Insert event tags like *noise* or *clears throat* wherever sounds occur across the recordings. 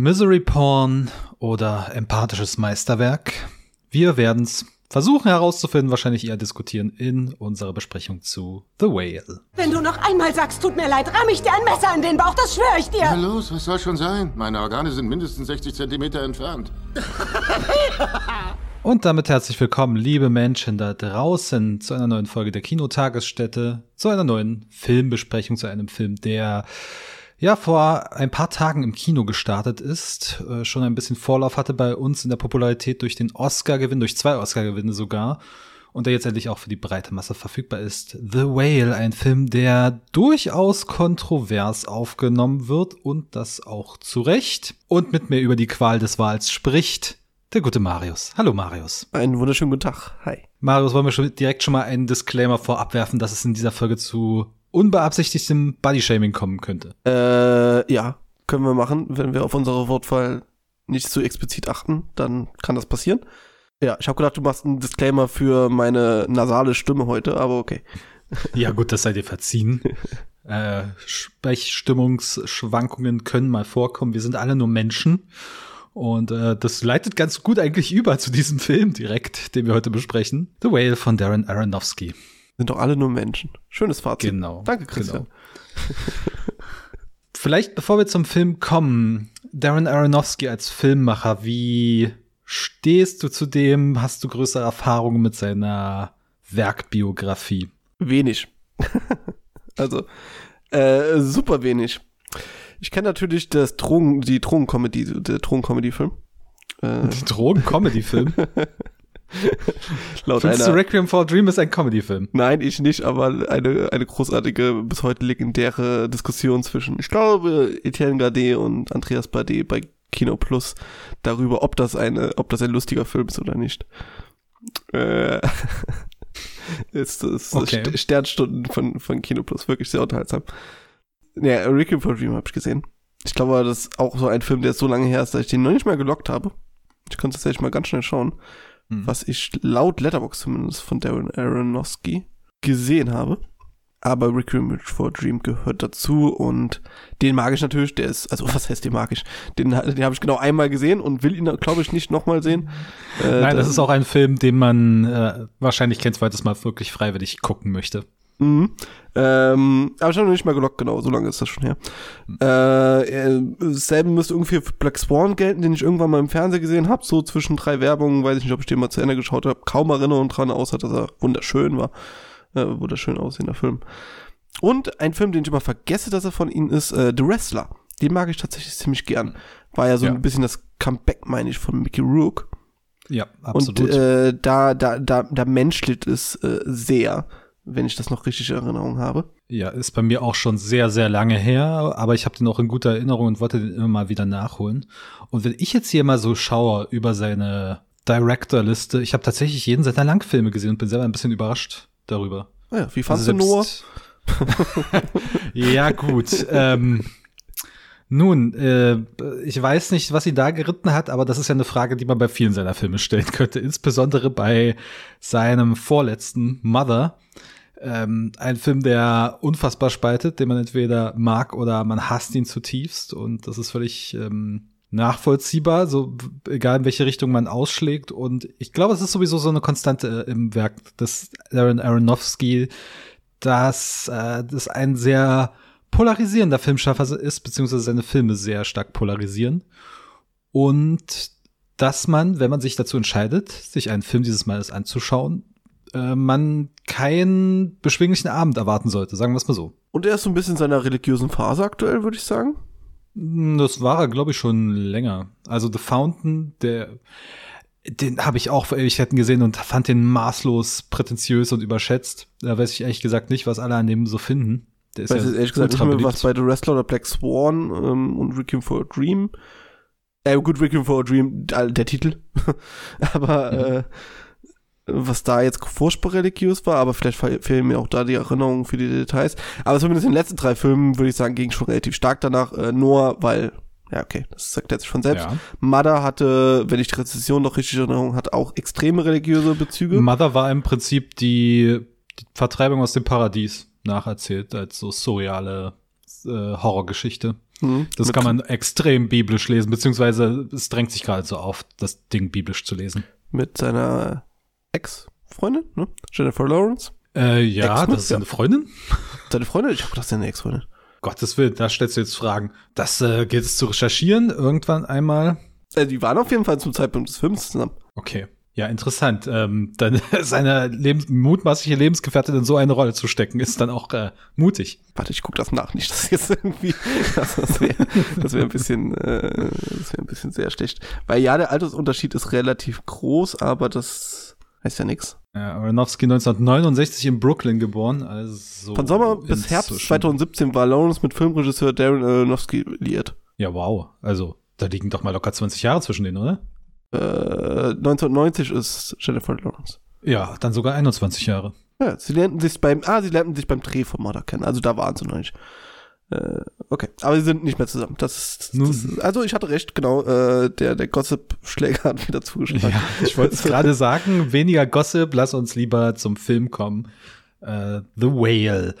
Misery Porn oder empathisches Meisterwerk? Wir werden's versuchen herauszufinden, wahrscheinlich eher diskutieren in unserer Besprechung zu The Whale. Wenn du noch einmal sagst, tut mir leid, ramm ich dir ein Messer in den Bauch, das schwöre ich dir. Na los, was soll schon sein? Meine Organe sind mindestens 60 Zentimeter entfernt. *laughs* Und damit herzlich willkommen, liebe Menschen da draußen, zu einer neuen Folge der Kinotagesstätte, zu einer neuen Filmbesprechung, zu einem Film, der ja vor ein paar Tagen im Kino gestartet ist, äh, schon ein bisschen Vorlauf hatte bei uns in der Popularität durch den Oscar-Gewinn, durch zwei Oscar-Gewinne sogar, und der jetzt endlich auch für die breite Masse verfügbar ist. The Whale, ein Film, der durchaus kontrovers aufgenommen wird und das auch zu Recht und mit mir über die Qual des Wahls spricht. Der gute Marius. Hallo Marius. Einen wunderschönen guten Tag. Hi. Marius, wollen wir schon direkt schon mal einen Disclaimer vorab werfen, dass es in dieser Folge zu unbeabsichtigtem Bodyshaming kommen könnte. Äh, ja, können wir machen. Wenn wir auf unsere Wortwahl nicht zu explizit achten, dann kann das passieren. Ja, ich habe gedacht, du machst einen Disclaimer für meine nasale Stimme heute, aber okay. Ja, gut, das seid ihr verziehen. *laughs* äh, Sprechstimmungsschwankungen können mal vorkommen. Wir sind alle nur Menschen. Und äh, das leitet ganz gut eigentlich über zu diesem Film direkt, den wir heute besprechen. The Whale von Darren Aronofsky. Sind doch alle nur Menschen. Schönes Fazit. Genau. Danke, Christian. Genau. Vielleicht, bevor wir zum Film kommen, Darren Aronofsky als Filmmacher, wie stehst du zu dem? Hast du größere Erfahrungen mit seiner Werkbiografie? Wenig. *laughs* also, äh, super wenig. Ich kenne natürlich das Drogen, die Drogen-Comedy, der Drogen-Comedy-Film. Äh. Die Drogen-Comedy-Film? *laughs* *laughs* Laut Findest einer, du Requiem for a Dream ist ein Comedy-Film? Nein, ich nicht, aber eine, eine großartige, bis heute legendäre Diskussion zwischen, ich glaube, Etienne Gade und Andreas Bade bei Kino Plus darüber, ob das eine, ob das ein lustiger Film ist oder nicht. Äh, *laughs* ist das Okay. St- Sternstunden von, von Kino Plus, wirklich sehr unterhaltsam. Ja, Requiem for a Dream habe ich gesehen. Ich glaube, das ist auch so ein Film, der so lange her ist, dass ich den noch nicht mal gelockt habe. Ich konnte tatsächlich mal ganz schnell schauen Hm. was ich laut Letterbox zumindest von Darren Aronofsky gesehen habe. Aber Requiem for Dream gehört dazu und den mag ich natürlich. Der ist, also *laughs* was heißt den mag ich? Den, den habe ich genau einmal gesehen und will ihn, glaube ich, nicht nochmal sehen. Äh, Nein, das ist auch ein Film, den man äh, wahrscheinlich kein zweites Mal wirklich freiwillig gucken möchte. Mhm. Ähm, aber ich habe noch nicht mal gelockt, genau, so lange ist das schon her. Äh, äh, dasselbe müsste irgendwie für Black Swan gelten, den ich irgendwann mal im Fernsehen gesehen habe, so zwischen drei Werbungen, weiß ich nicht, ob ich den mal zu Ende geschaut habe, kaum Erinnerung dran, außer dass er wunderschön war. Äh, wunderschön aussehender Film. Und ein Film, den ich immer vergesse, dass er von ihnen ist, äh, The Wrestler. Den mag ich tatsächlich ziemlich gern. War ja so Ja. ein bisschen das Comeback, meine ich, von Mickey Rourke. Ja, absolut. Und äh, da, da, da, da menschelt es äh, sehr, wenn ich das noch richtig in Erinnerung habe. ja, ist bei mir auch schon sehr, sehr lange her, aber ich habe den auch in guter Erinnerung und wollte den immer mal wieder nachholen. Und wenn ich jetzt hier mal so schaue über seine Director-Liste, ich habe tatsächlich jeden seiner Langfilme gesehen und bin selber ein bisschen überrascht darüber. Naja, wie fandst Also du Noah? *laughs* *laughs* ja, gut. ähm, nun, äh, ich weiß nicht, was ihn da geritten hat, aber das ist ja eine Frage, die man bei vielen seiner Filme stellen *laughs* könnte. Insbesondere bei seinem vorletzten Mother. Ähm, ein Film, der unfassbar spaltet, den man entweder mag oder man hasst ihn zutiefst. Und das ist völlig ähm, nachvollziehbar, so egal in welche Richtung man ausschlägt. Und ich glaube, es ist sowieso so eine Konstante äh, im Werk des Darren Aronofsky, dass äh, das ein sehr polarisierender Filmschaffer ist, beziehungsweise seine Filme sehr stark polarisieren. Und dass man, wenn man sich dazu entscheidet, sich einen Film dieses Mal anzuschauen, äh, man keinen beschwinglichen Abend erwarten sollte, sagen wir es mal so. Und er ist so ein bisschen in seiner religiösen Phase aktuell, würde ich sagen. Hm, Das war er, glaube ich, schon länger. Also The Fountain, der, den habe ich auch vor Ewigkeiten gesehen und fand den maßlos prätentiös und überschätzt. Da weiß ich ehrlich gesagt nicht, was alle an dem so finden. Der ist Ich weiß ja jetzt ehrlich gesagt nicht mehr, beliebt. was bei The Wrestler oder Black Swan ähm, und Requiem for a Dream. Äh, gut, Requiem for a Dream, der Titel. *laughs* aber Mhm. äh, was da jetzt furchtbar religiös war, aber vielleicht fe- fehlen mir auch da die Erinnerungen für die Details. Aber zumindest in den letzten drei Filmen, würde ich sagen, ging schon relativ stark danach. Äh, nur weil, ja, okay, das sagt er sich von selbst. Ja. Mother hatte, wenn ich die Rezession noch richtig in Erinnerung hatte, auch extreme religiöse Bezüge. Mother war im Prinzip die, die Vertreibung aus dem Paradies nacherzählt, als so surreale äh, Horrorgeschichte. Mhm. Das kann man extrem biblisch lesen, beziehungsweise es drängt sich gerade so auf, das Ding biblisch zu lesen. Mit seiner Ex-Freundin, ne? Jennifer Lawrence. Äh, ja, das ist seine Freundin? Seine Freundin? Ich hab gedacht, seine Ex-Freundin. Gottes Willen, da stellst du jetzt Fragen. Das äh, gilt es zu recherchieren, irgendwann einmal. Äh, die waren auf jeden Fall zum Zeitpunkt des Films zusammen. Okay. Ja, interessant. Ähm, dann *laughs* seine Lebens mutmaßliche Lebensgefährtin in so eine Rolle zu stecken, ist dann auch äh, mutig. Warte, ich guck das nach, nicht, dass jetzt irgendwie, *laughs* das, das wäre das wär ein bisschen, äh, das wäre ein bisschen sehr schlecht. Weil ja, der Altersunterschied ist relativ groß, aber das heißt ja nichts. Ja, Aronofsky 1969 in Brooklyn geboren, also Von Sommer bis Herbst inzwischen- 2017 war Lawrence mit Filmregisseur Darren Aronofsky liiert. Ja, wow. Also, da liegen doch mal locker 20 Jahre zwischen denen, oder? Äh, 1990 ist Jennifer Lawrence. Ja, dann sogar 21 Jahre. Ja, sie lernten sich beim, ah, sie lernten sich beim Dreh von Mother kennen. Also da waren sie noch nicht. Äh, okay, aber sie sind nicht mehr zusammen. Das ist, Nun- das, also ich hatte recht, genau. Äh, der der Gossip-Schläger *laughs* hat wieder zugeschlagen. Ja, ich wollte es gerade sagen, weniger Gossip, lass uns lieber zum Film kommen. Äh, The Whale.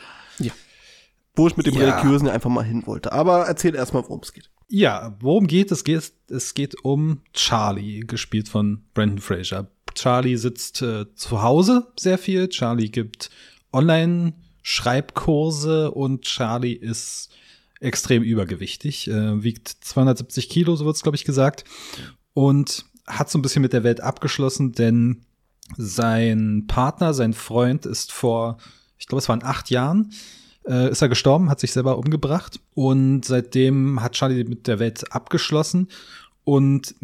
Wo ich mit dem Ja. Religiösen einfach mal hin wollte. Aber erzähl erstmal, worum es geht. Ja, worum geht es? Geht es geht um Charlie, gespielt von Brandon Fraser. Charlie sitzt äh, zu Hause sehr viel. Charlie gibt Online-Schreibkurse und Charlie ist extrem übergewichtig, äh, wiegt 270 Kilo, so wird's glaube ich gesagt, und hat so ein bisschen mit der Welt abgeschlossen, denn sein Partner, sein Freund ist vor, ich glaube, es waren acht Jahren, äh, ist er gestorben, hat sich selber umgebracht und seitdem hat Charlie mit der Welt abgeschlossen und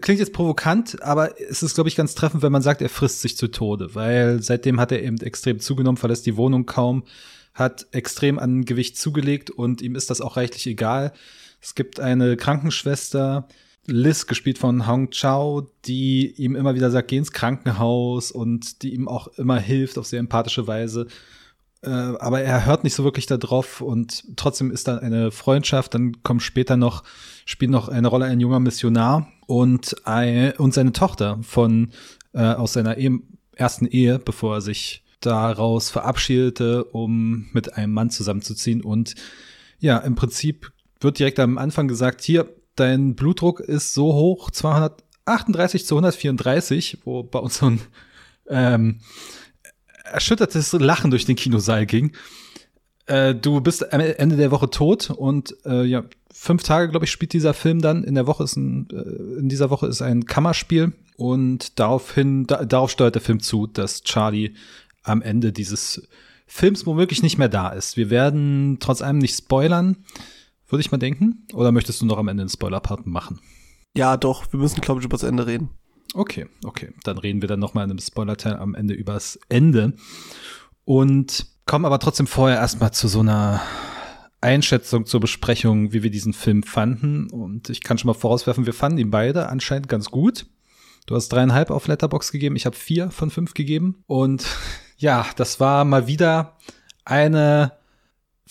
klingt jetzt provokant, aber es ist, glaube ich, ganz treffend, wenn man sagt, er frisst sich zu Tode, weil seitdem hat er eben extrem zugenommen, verlässt die Wohnung kaum, hat extrem an Gewicht zugelegt und ihm ist das auch reichlich egal. Es gibt eine Krankenschwester, Liz, gespielt von Hong Chao, die ihm immer wieder sagt, geh ins Krankenhaus und die ihm auch immer hilft auf sehr empathische Weise. Äh, aber er hört nicht so wirklich da drauf und trotzdem ist da eine Freundschaft. Dann kommt später noch, spielt noch eine Rolle ein junger Missionar und, ein, und seine Tochter von, äh, aus seiner Ehe, ersten Ehe, bevor er sich daraus verabschiedete, um mit einem Mann zusammenzuziehen. Und ja, im Prinzip wird direkt am Anfang gesagt, hier, dein Blutdruck ist so hoch, 238 zu 134, wo bei uns so ein ähm, erschüttertes Lachen durch den Kinosaal ging. Äh, du bist am Ende der Woche tot und äh, ja, fünf Tage, glaube ich, spielt dieser Film dann. In der Woche ist ein, äh, in dieser Woche ist ein Kammerspiel und daraufhin, da, darauf steuert der Film zu, dass Charlie am Ende dieses Films womöglich nicht mehr da ist. Wir werden trotz allem nicht spoilern, würde ich mal denken. Oder möchtest du noch am Ende einen Spoiler-Part machen? Ja, doch, wir müssen, glaube ich, über das Ende reden. Okay, okay. Dann reden wir dann noch mal in einem Spoiler-Teil am Ende übers Ende. Und kommen aber trotzdem vorher erstmal zu so einer Einschätzung zur Besprechung, wie wir diesen Film fanden. Und ich kann schon mal vorauswerfen, wir fanden ihn beide anscheinend ganz gut. Du hast dreieinhalb auf Letterbox gegeben, ich habe vier von fünf gegeben. Und *laughs* ja, das war mal wieder eine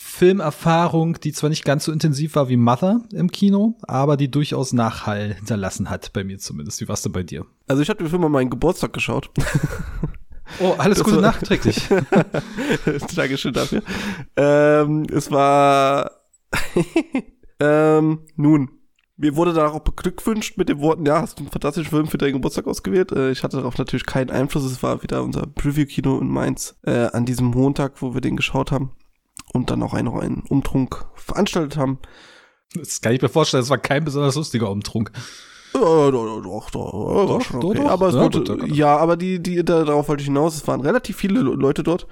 Filmerfahrung, die zwar nicht ganz so intensiv war wie Mother im Kino, aber die durchaus Nachhall hinterlassen hat, bei mir zumindest. Wie war's denn bei dir? Also ich habe den Film an meinen Geburtstag geschaut. *laughs* Oh, alles Das Gute war- nachträglich. *laughs* Dankeschön dafür. Ähm, es war *laughs* ähm, nun, mir wurde danach auch beglückwünscht mit den Worten, ja, hast du einen fantastischen Film für deinen Geburtstag ausgewählt. Äh, ich hatte darauf natürlich keinen Einfluss. Es war wieder unser Preview-Kino in Mainz äh, an diesem Montag, wo wir den geschaut haben und dann auch einen, noch einen Umtrunk veranstaltet haben. Das kann ich mir vorstellen, das war kein besonders lustiger Umtrunk. Ja, doch, doch, doch, doch, Doch, schon doch, okay. doch. Aber es Ja, wurde, gut, okay. ja, aber die, die, da, darauf wollte ich hinaus. Es waren relativ viele Le- Leute dort,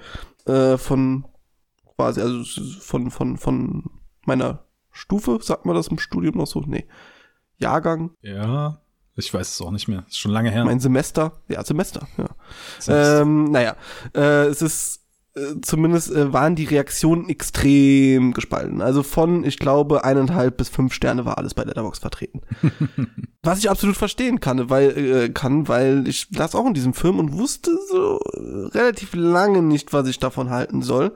äh, von, quasi, also, von, von, von meiner Stufe, sagt man das im Studium noch so? Nee. Jahrgang, Ja, ich weiß es auch nicht mehr. Ist schon lange her. mein Semester, ja, Semester, ja. Selbst. Ähm, naja, äh, es ist äh, zumindest äh, waren die Reaktionen extrem gespalten. Also von, ich glaube, eineinhalb bis fünf Sterne war alles bei Letterbox vertreten. *laughs* Was ich absolut verstehen kann, weil äh, kann, weil ich las auch in diesem Film und wusste so relativ lange nicht, was ich davon halten soll.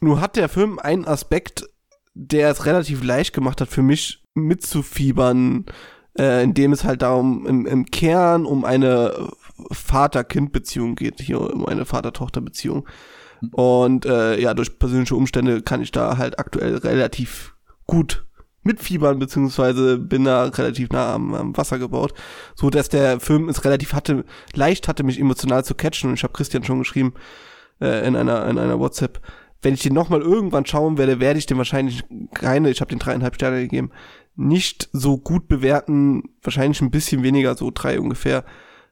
Nur hat der Film einen Aspekt, der es relativ leicht gemacht hat für mich mitzufiebern, äh, indem es halt darum im, im Kern um eine Vater-Kind-Beziehung geht, hier um eine Vater-Tochter-Beziehung. Und äh, ja, durch persönliche Umstände kann ich da halt aktuell relativ gut mitfiebern, beziehungsweise bin da relativ nah am, am Wasser gebaut. So dass der Film es relativ hatte, leicht hatte, mich emotional zu catchen. Und ich habe Christian schon geschrieben äh, in einer, in einer WhatsApp. Wenn ich den nochmal irgendwann schauen werde, werde ich den wahrscheinlich keine, ich habe den dreieinhalb Sterne gegeben, nicht so gut bewerten, wahrscheinlich ein bisschen weniger, so drei ungefähr,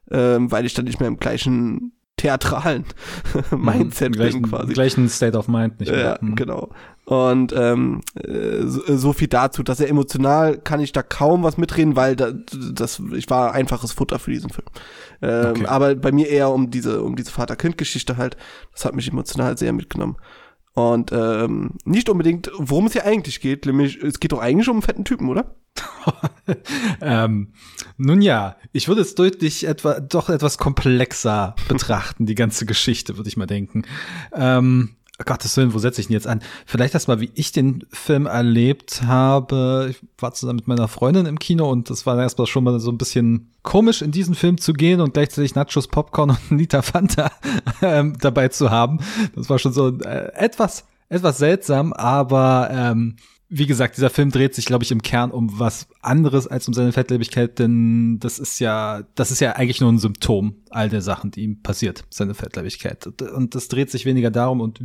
ähm, weil ich dann nicht mehr im gleichen theatralen *laughs* Mindset Im gleichen, bin quasi. gleichen State of Mind nicht mehr. Ja, Mhm. genau. Und ähm, äh, so, so viel dazu, dass er emotional kann ich da kaum was mitreden, weil da, das ich war einfaches Futter für diesen Film. Ähm, Okay. Aber bei mir eher um diese um diese Vater-Kind-Geschichte halt. Das hat mich emotional sehr mitgenommen. Und ähm, nicht unbedingt, worum es hier eigentlich geht, nämlich es geht doch eigentlich um einen fetten Typen, oder? *laughs* ähm, nun ja, ich würde es deutlich etwa, doch etwas komplexer *laughs* betrachten, die ganze Geschichte, würde ich mal denken. Ähm, oh Gottes Willen, wo setze ich ihn jetzt an? Vielleicht erst mal, wie ich den Film erlebt habe. Ich war zusammen mit meiner Freundin im Kino und das war erstmal schon mal so ein bisschen komisch, in diesen Film zu gehen und gleichzeitig Nachos, Popcorn und *laughs* einen Liter Fanta ähm, dabei zu haben. Das war schon so äh, etwas, etwas seltsam, aber ähm, wie gesagt, dieser Film dreht sich, glaube ich, im Kern um was anderes als um seine Fettlebigkeit, denn das ist ja, das ist ja eigentlich nur ein Symptom all der Sachen, die ihm passiert, seine Fettlebigkeit. Und- das dreht sich weniger darum und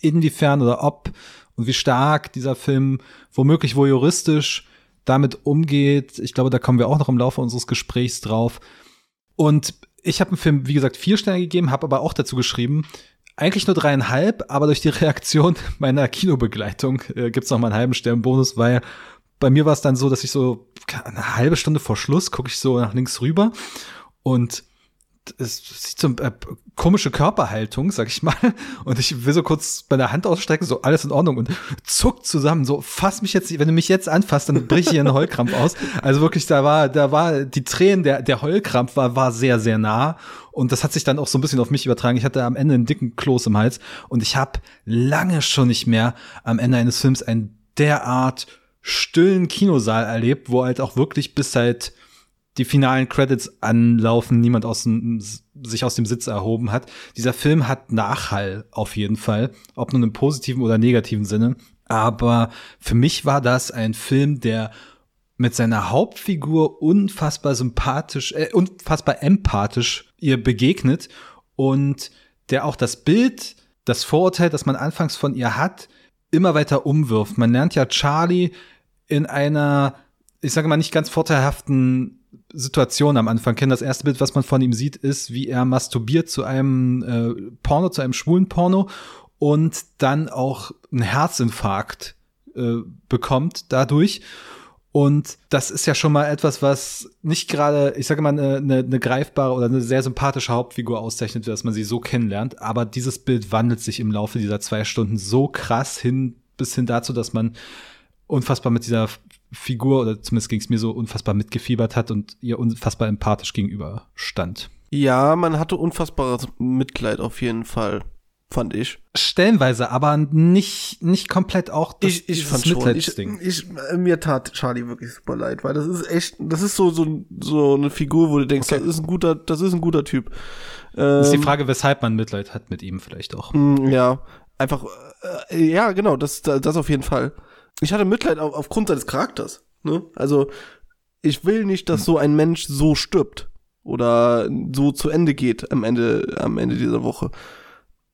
inwiefern oder ob und wie stark dieser Film womöglich voyeuristisch damit umgeht. Ich glaube, da kommen wir auch noch im Laufe unseres Gesprächs drauf. Und ich habe dem Film, wie gesagt, vier Sterne gegeben, habe aber auch dazu geschrieben, eigentlich nur dreieinhalb, aber durch die Reaktion *laughs* meiner Kinobegleitung äh, gibt's noch mal einen halben Stern Bonus, weil bei mir war es dann so, dass ich so eine halbe Stunde vor Schluss gucke ich so nach links rüber und es sieht so äh, komische Körperhaltung, sag ich mal. Und ich will so kurz meine Hand ausstrecken, so alles in Ordnung und zuckt zusammen, so fass mich jetzt, wenn du mich jetzt anfasst, dann brich ich hier einen Heulkrampf aus. Also wirklich, da war, da war die Tränen, der, der Heulkrampf war, war sehr, sehr nah. Und das hat sich dann auch so ein bisschen auf mich übertragen. Ich hatte am Ende einen dicken Kloß im Hals und ich habe lange schon nicht mehr am Ende eines Films einen derart stillen Kinosaal erlebt, wo halt auch wirklich bis halt die finalen Credits anlaufen, niemand aus dem, sich aus dem Sitz erhoben hat. Dieser Film hat Nachhall auf jeden Fall, ob nun im positiven oder negativen Sinne. Aber für mich war das ein Film, der mit seiner Hauptfigur unfassbar sympathisch, äh, unfassbar empathisch ihr begegnet und der auch das Bild, das Vorurteil, das man anfangs von ihr hat, immer weiter umwirft. Man lernt ja Charlie in einer, ich sage mal, nicht ganz vorteilhaften Situation am Anfang kennen. Das erste Bild, was man von ihm sieht, ist, wie er masturbiert zu einem äh, Porno, zu einem schwulen Porno und dann auch einen Herzinfarkt äh, bekommt dadurch. Und das ist ja schon mal etwas, was nicht gerade, ich sage mal, eine, eine, eine greifbare oder eine sehr sympathische Hauptfigur auszeichnet, dass man sie so kennenlernt. Aber dieses Bild wandelt sich im Laufe dieser zwei Stunden so krass hin, bis hin dazu, dass man unfassbar mit dieser Figur, oder zumindest ging es mir so, unfassbar mitgefiebert hat und ihr unfassbar empathisch gegenüber stand. Ja, man hatte unfassbares Mitleid auf jeden Fall, fand ich. Stellenweise, aber nicht, nicht komplett auch das, ich, ich fand schon, ich, Mitleidsding. ich, äh, mir tat Charlie wirklich super leid, weil das ist echt, das ist so, so, so eine Figur, wo du denkst, Okay. das ist ein guter, das ist ein guter Typ. Das ist die Ähm, Frage, weshalb man Mitleid hat mit ihm vielleicht auch. Mm, Ja, einfach, äh, ja, genau, das, das auf jeden Fall. Ich hatte Mitleid auf, aufgrund seines Charakters. Ne? Also, ich will nicht, dass so ein Mensch so stirbt oder so zu Ende geht am Ende, am Ende dieser Woche.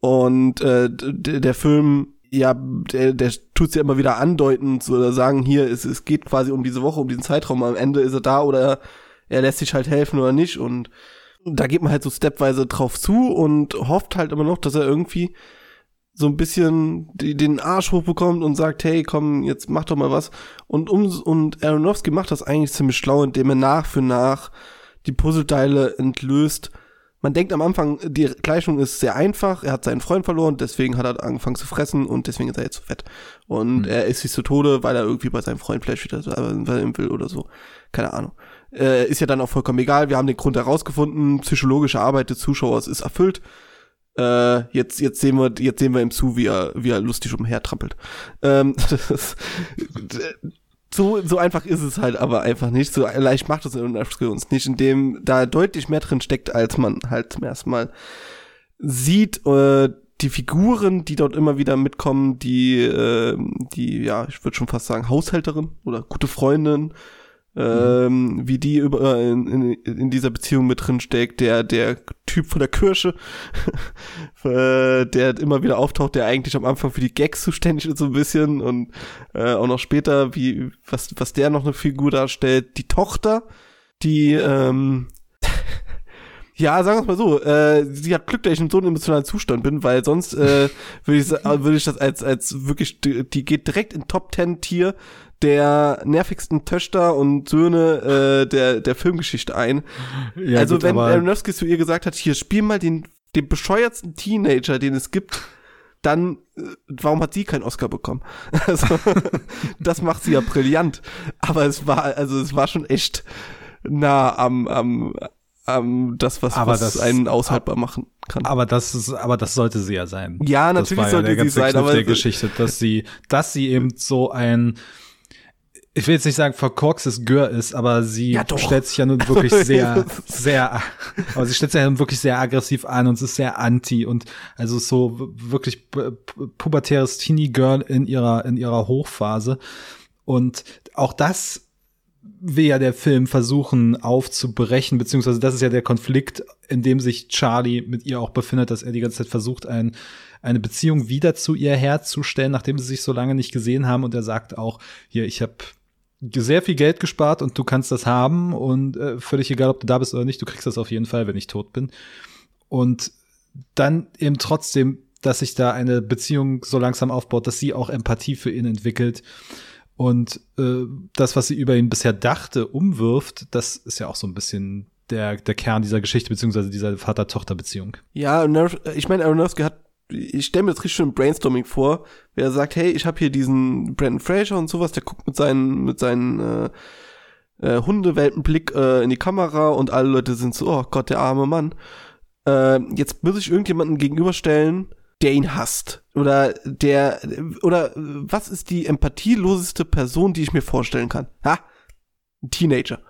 Und äh, der Film, ja, der, der tut ja immer wieder andeuten, oder sagen, hier, es, es geht quasi um diese Woche, um diesen Zeitraum. Am Ende ist er da oder er lässt sich halt helfen oder nicht. Und da geht man halt so stepweise drauf zu und hofft halt immer noch, dass er irgendwie so ein bisschen die, den Arsch hochbekommt und sagt, hey, komm, jetzt mach doch mal was. Und, um, und Aronofsky macht das eigentlich ziemlich schlau, indem er nach für nach die Puzzleteile entlöst. Man denkt am Anfang, die Gleichung ist sehr einfach. Er hat seinen Freund verloren, deswegen hat er angefangen zu fressen und deswegen ist er jetzt so fett. Und er isst sich zu Tode, weil er irgendwie bei seinem Freund vielleicht wieder sein will oder so. Keine Ahnung. Äh, ist ja dann auch vollkommen egal. Wir haben den Grund herausgefunden. Psychologische Arbeit des Zuschauers ist erfüllt. Äh, jetzt, jetzt sehen wir, jetzt sehen wir ihm zu, wie er, wie er lustig umhertrampelt. Ähm, *laughs* das, so, so einfach ist es halt aber einfach nicht. So leicht macht es uns nicht, indem da deutlich mehr drin steckt, als man halt zum ersten Mal sieht. Äh, die Figuren, die dort immer wieder mitkommen, die, äh, die, ja, ich würde schon fast sagen, Haushälterin oder gute Freundin, ähm, wie die über, in, in, in dieser Beziehung mit drin steckt, der, der Typ von der Kirsche, *laughs* äh, der immer wieder auftaucht, der eigentlich am Anfang für die Gags zuständig ist so ein bisschen und äh, auch noch später, wie, was, was der noch eine Figur darstellt, die Tochter, die, ähm, *laughs* ja, sagen wir es mal so, äh, sie hat Glück, dass ich in so einem emotionalen Zustand bin, weil sonst äh, *laughs* würde ich, würd ich das als, als wirklich, die geht direkt in Top 10 Tier der nervigsten Töchter und Söhne äh, der, der Filmgeschichte ein. Ja, also gut, wenn Aronofsky zu ihr gesagt hat, hier spiel mal den, den bescheuertsten Teenager, den es gibt, dann äh, warum hat sie keinen Oscar bekommen? *laughs* Also, das macht sie ja brillant. Aber es war, also es war schon echt nah am, am, am das, was, aber was das, einen aushaltbar machen kann. Aber das ist, aber das sollte sie ja sein. Ja, natürlich sollte ja sie sein, aber der Geschichte, dass sie, dass sie eben so ein ich will jetzt nicht sagen verkorkstes Gör ist, aber sie ja, stellt sich ja nun wirklich *laughs* sehr, sehr, aber sie stellt sich ja nun wirklich sehr aggressiv an und ist sehr anti und also so wirklich pubertäres Teenie Girl in ihrer, in ihrer Hochphase. Und auch das will ja der Film versuchen aufzubrechen, beziehungsweise das ist ja der Konflikt, in dem sich Charlie mit ihr auch befindet, dass er die ganze Zeit versucht, ein, eine Beziehung wieder zu ihr herzustellen, nachdem sie sich so lange nicht gesehen haben. Und er sagt auch, hier, ich habe sehr viel Geld gespart und du kannst das haben und äh, völlig egal, ob du da bist oder nicht, du kriegst das auf jeden Fall, wenn ich tot bin. Und dann eben trotzdem, dass sich da eine Beziehung so langsam aufbaut, dass sie auch Empathie für ihn entwickelt und äh, das, was sie über ihn bisher dachte, umwirft, das ist ja auch so ein bisschen der, der Kern dieser Geschichte, beziehungsweise dieser Vater-Tochter-Beziehung. Ja, ich meine, Aronofsky hat ich stelle mir das richtig schön Brainstorming vor, wer sagt, hey, ich habe hier diesen Brandon Fraser und sowas, der guckt mit seinen, mit seinen äh, äh, Hundewelpenblick äh, in die Kamera und alle Leute sind so, oh Gott, der arme Mann. Äh, jetzt muss ich irgendjemanden gegenüberstellen, der ihn hasst. Oder der, oder was ist die empathieloseste Person, die ich mir vorstellen kann? Ha? Ein Teenager.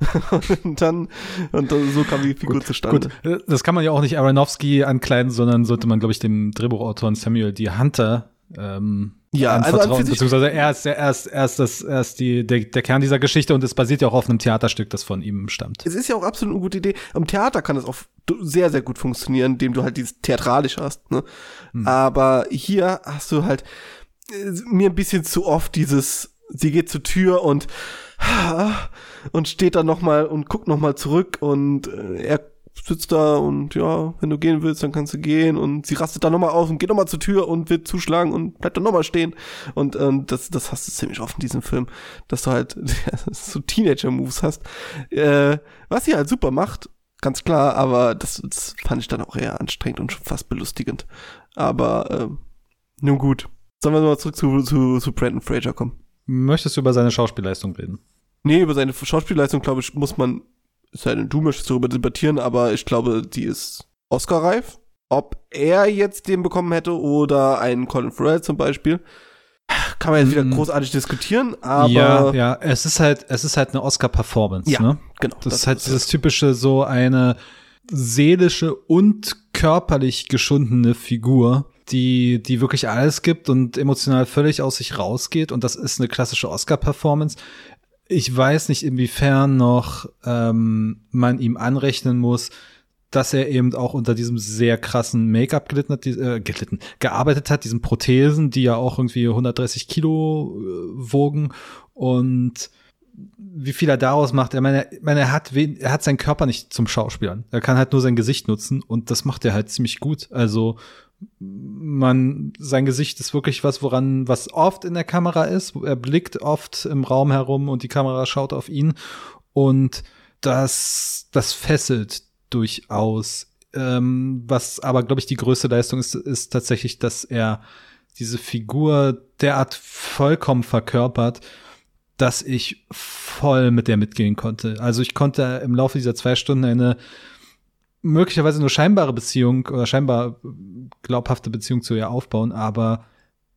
*laughs* und dann, und dann, so kam die Figur gut, zustande. Gut. Das kann man ja auch nicht Aronofsky ankleiden, sondern sollte man, glaube ich, dem Drehbuchautor Samuel D. Hunter ähm, ja, also beziehungsweise er ist, er ist, er ist, das, er ist die, der, der Kern dieser Geschichte und es basiert ja auch auf einem Theaterstück, das von ihm stammt. Es ist ja auch absolut eine gute Idee. Am Theater kann es auch sehr, sehr gut funktionieren, indem du halt dieses theatralisch hast. Ne? Hm. Aber hier hast du halt äh, mir ein bisschen zu oft dieses, sie geht zur Tür und und steht dann noch mal und guckt noch mal zurück und äh, er sitzt da und ja, wenn du gehen willst, dann kannst du gehen und sie rastet dann noch mal auf und geht noch mal zur Tür und wird zuschlagen und bleibt dann noch mal stehen und ähm, das das hast du ziemlich oft in diesem Film, dass du halt *laughs* so Teenager Moves hast, äh, was sie halt super macht, ganz klar, aber das, das fand ich dann auch eher anstrengend und schon fast belustigend. Aber äh, nun gut. Sollen wir mal zurück zu, zu, zu Brandon Fraser kommen? Möchtest du über seine Schauspielleistung reden? Nee, über seine Schauspielleistung, glaube ich, muss man, sei denn, du möchtest darüber debattieren, aber ich glaube, die ist Oscar-reif. Ob er jetzt den bekommen hätte oder einen Colin Farrell zum Beispiel, kann man jetzt wieder mhm. großartig diskutieren, aber. Ja, ja, es ist halt, es ist halt eine Oscar-Performance, ja, ne? Genau. Das, das ist halt ist dieses typische, so eine seelische und körperlich geschundene Figur, die, die wirklich alles gibt und emotional völlig aus sich rausgeht. Und das ist eine klassische Oscar-Performance. Ich weiß nicht, inwiefern noch ähm, man ihm anrechnen muss, dass er eben auch unter diesem sehr krassen Make-up gelitten hat, äh, gelitten, gearbeitet hat, diesen Prothesen, die ja auch irgendwie 130 Kilo äh, wogen und wie viel er daraus macht. Er meine, meine, er hat, er hat seinen Körper nicht zum Schauspielern. Er kann halt nur sein Gesicht nutzen und das macht er halt ziemlich gut. Also man, sein Gesicht ist wirklich was, woran, was oft in der Kamera ist. Er blickt oft im Raum herum und die Kamera schaut auf ihn. Und das, das fesselt durchaus. Ähm, was aber, glaube ich, die größte Leistung ist, ist tatsächlich, dass er diese Figur derart vollkommen verkörpert, dass ich voll mit der mitgehen konnte. Also ich konnte im Laufe dieser zwei Stunden eine möglicherweise nur scheinbare Beziehung oder scheinbar glaubhafte Beziehung zu ihr aufbauen, aber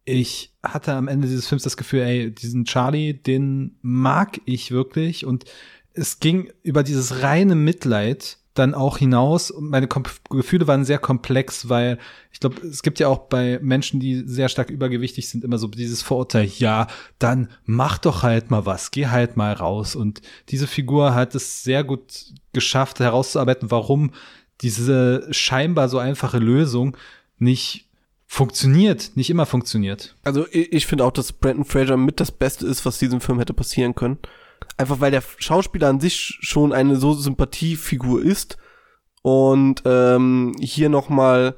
ich hatte am Ende dieses Films das Gefühl, ey, diesen Charlie, den mag ich wirklich. Und es ging über dieses reine Mitleid dann auch hinaus. Und meine Kom Gefühle waren sehr komplex, weil ich glaube, es gibt ja auch bei Menschen, die sehr stark übergewichtig sind, immer so dieses Vorurteil, ja, dann mach doch halt mal was, geh halt mal raus. Und diese Figur hat es sehr gut geschafft, herauszuarbeiten, warum diese scheinbar so einfache Lösung nicht funktioniert, nicht immer funktioniert. Also ich, ich finde auch, dass Brandon Fraser mit das Beste ist, was diesem Film hätte passieren können. Einfach weil der Schauspieler an sich schon eine so Sympathiefigur ist. Und ähm, hier noch mal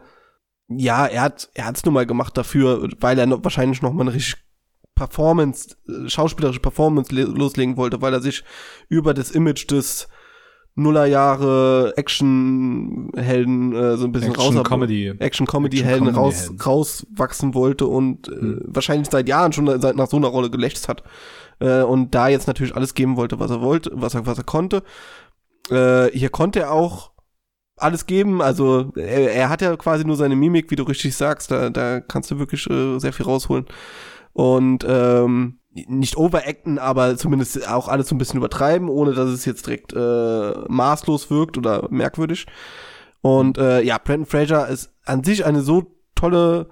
ja, er hat er hat's nur mal gemacht dafür, weil er noch, wahrscheinlich noch mal eine richtig Performance, äh, schauspielerische Performance loslegen wollte, weil er sich über das Image des Nullerjahre Action-Helden äh, so ein bisschen Action raus Comedy. Action-Comedy-Helden Action raus, rauswachsen wollte und äh, wahrscheinlich seit Jahren schon seit nach so einer Rolle gelächzt hat äh, und da jetzt natürlich alles geben wollte, was er wollte, was er was er konnte. Äh, hier konnte er auch alles geben, also er, er hat ja quasi nur seine Mimik, wie du richtig sagst, da, da kannst du wirklich äh, sehr viel rausholen und ähm, nicht overacten, aber zumindest auch alles so ein bisschen übertreiben, ohne dass es jetzt direkt äh, maßlos wirkt oder merkwürdig. Und äh, ja, Brandon Fraser ist an sich eine so tolle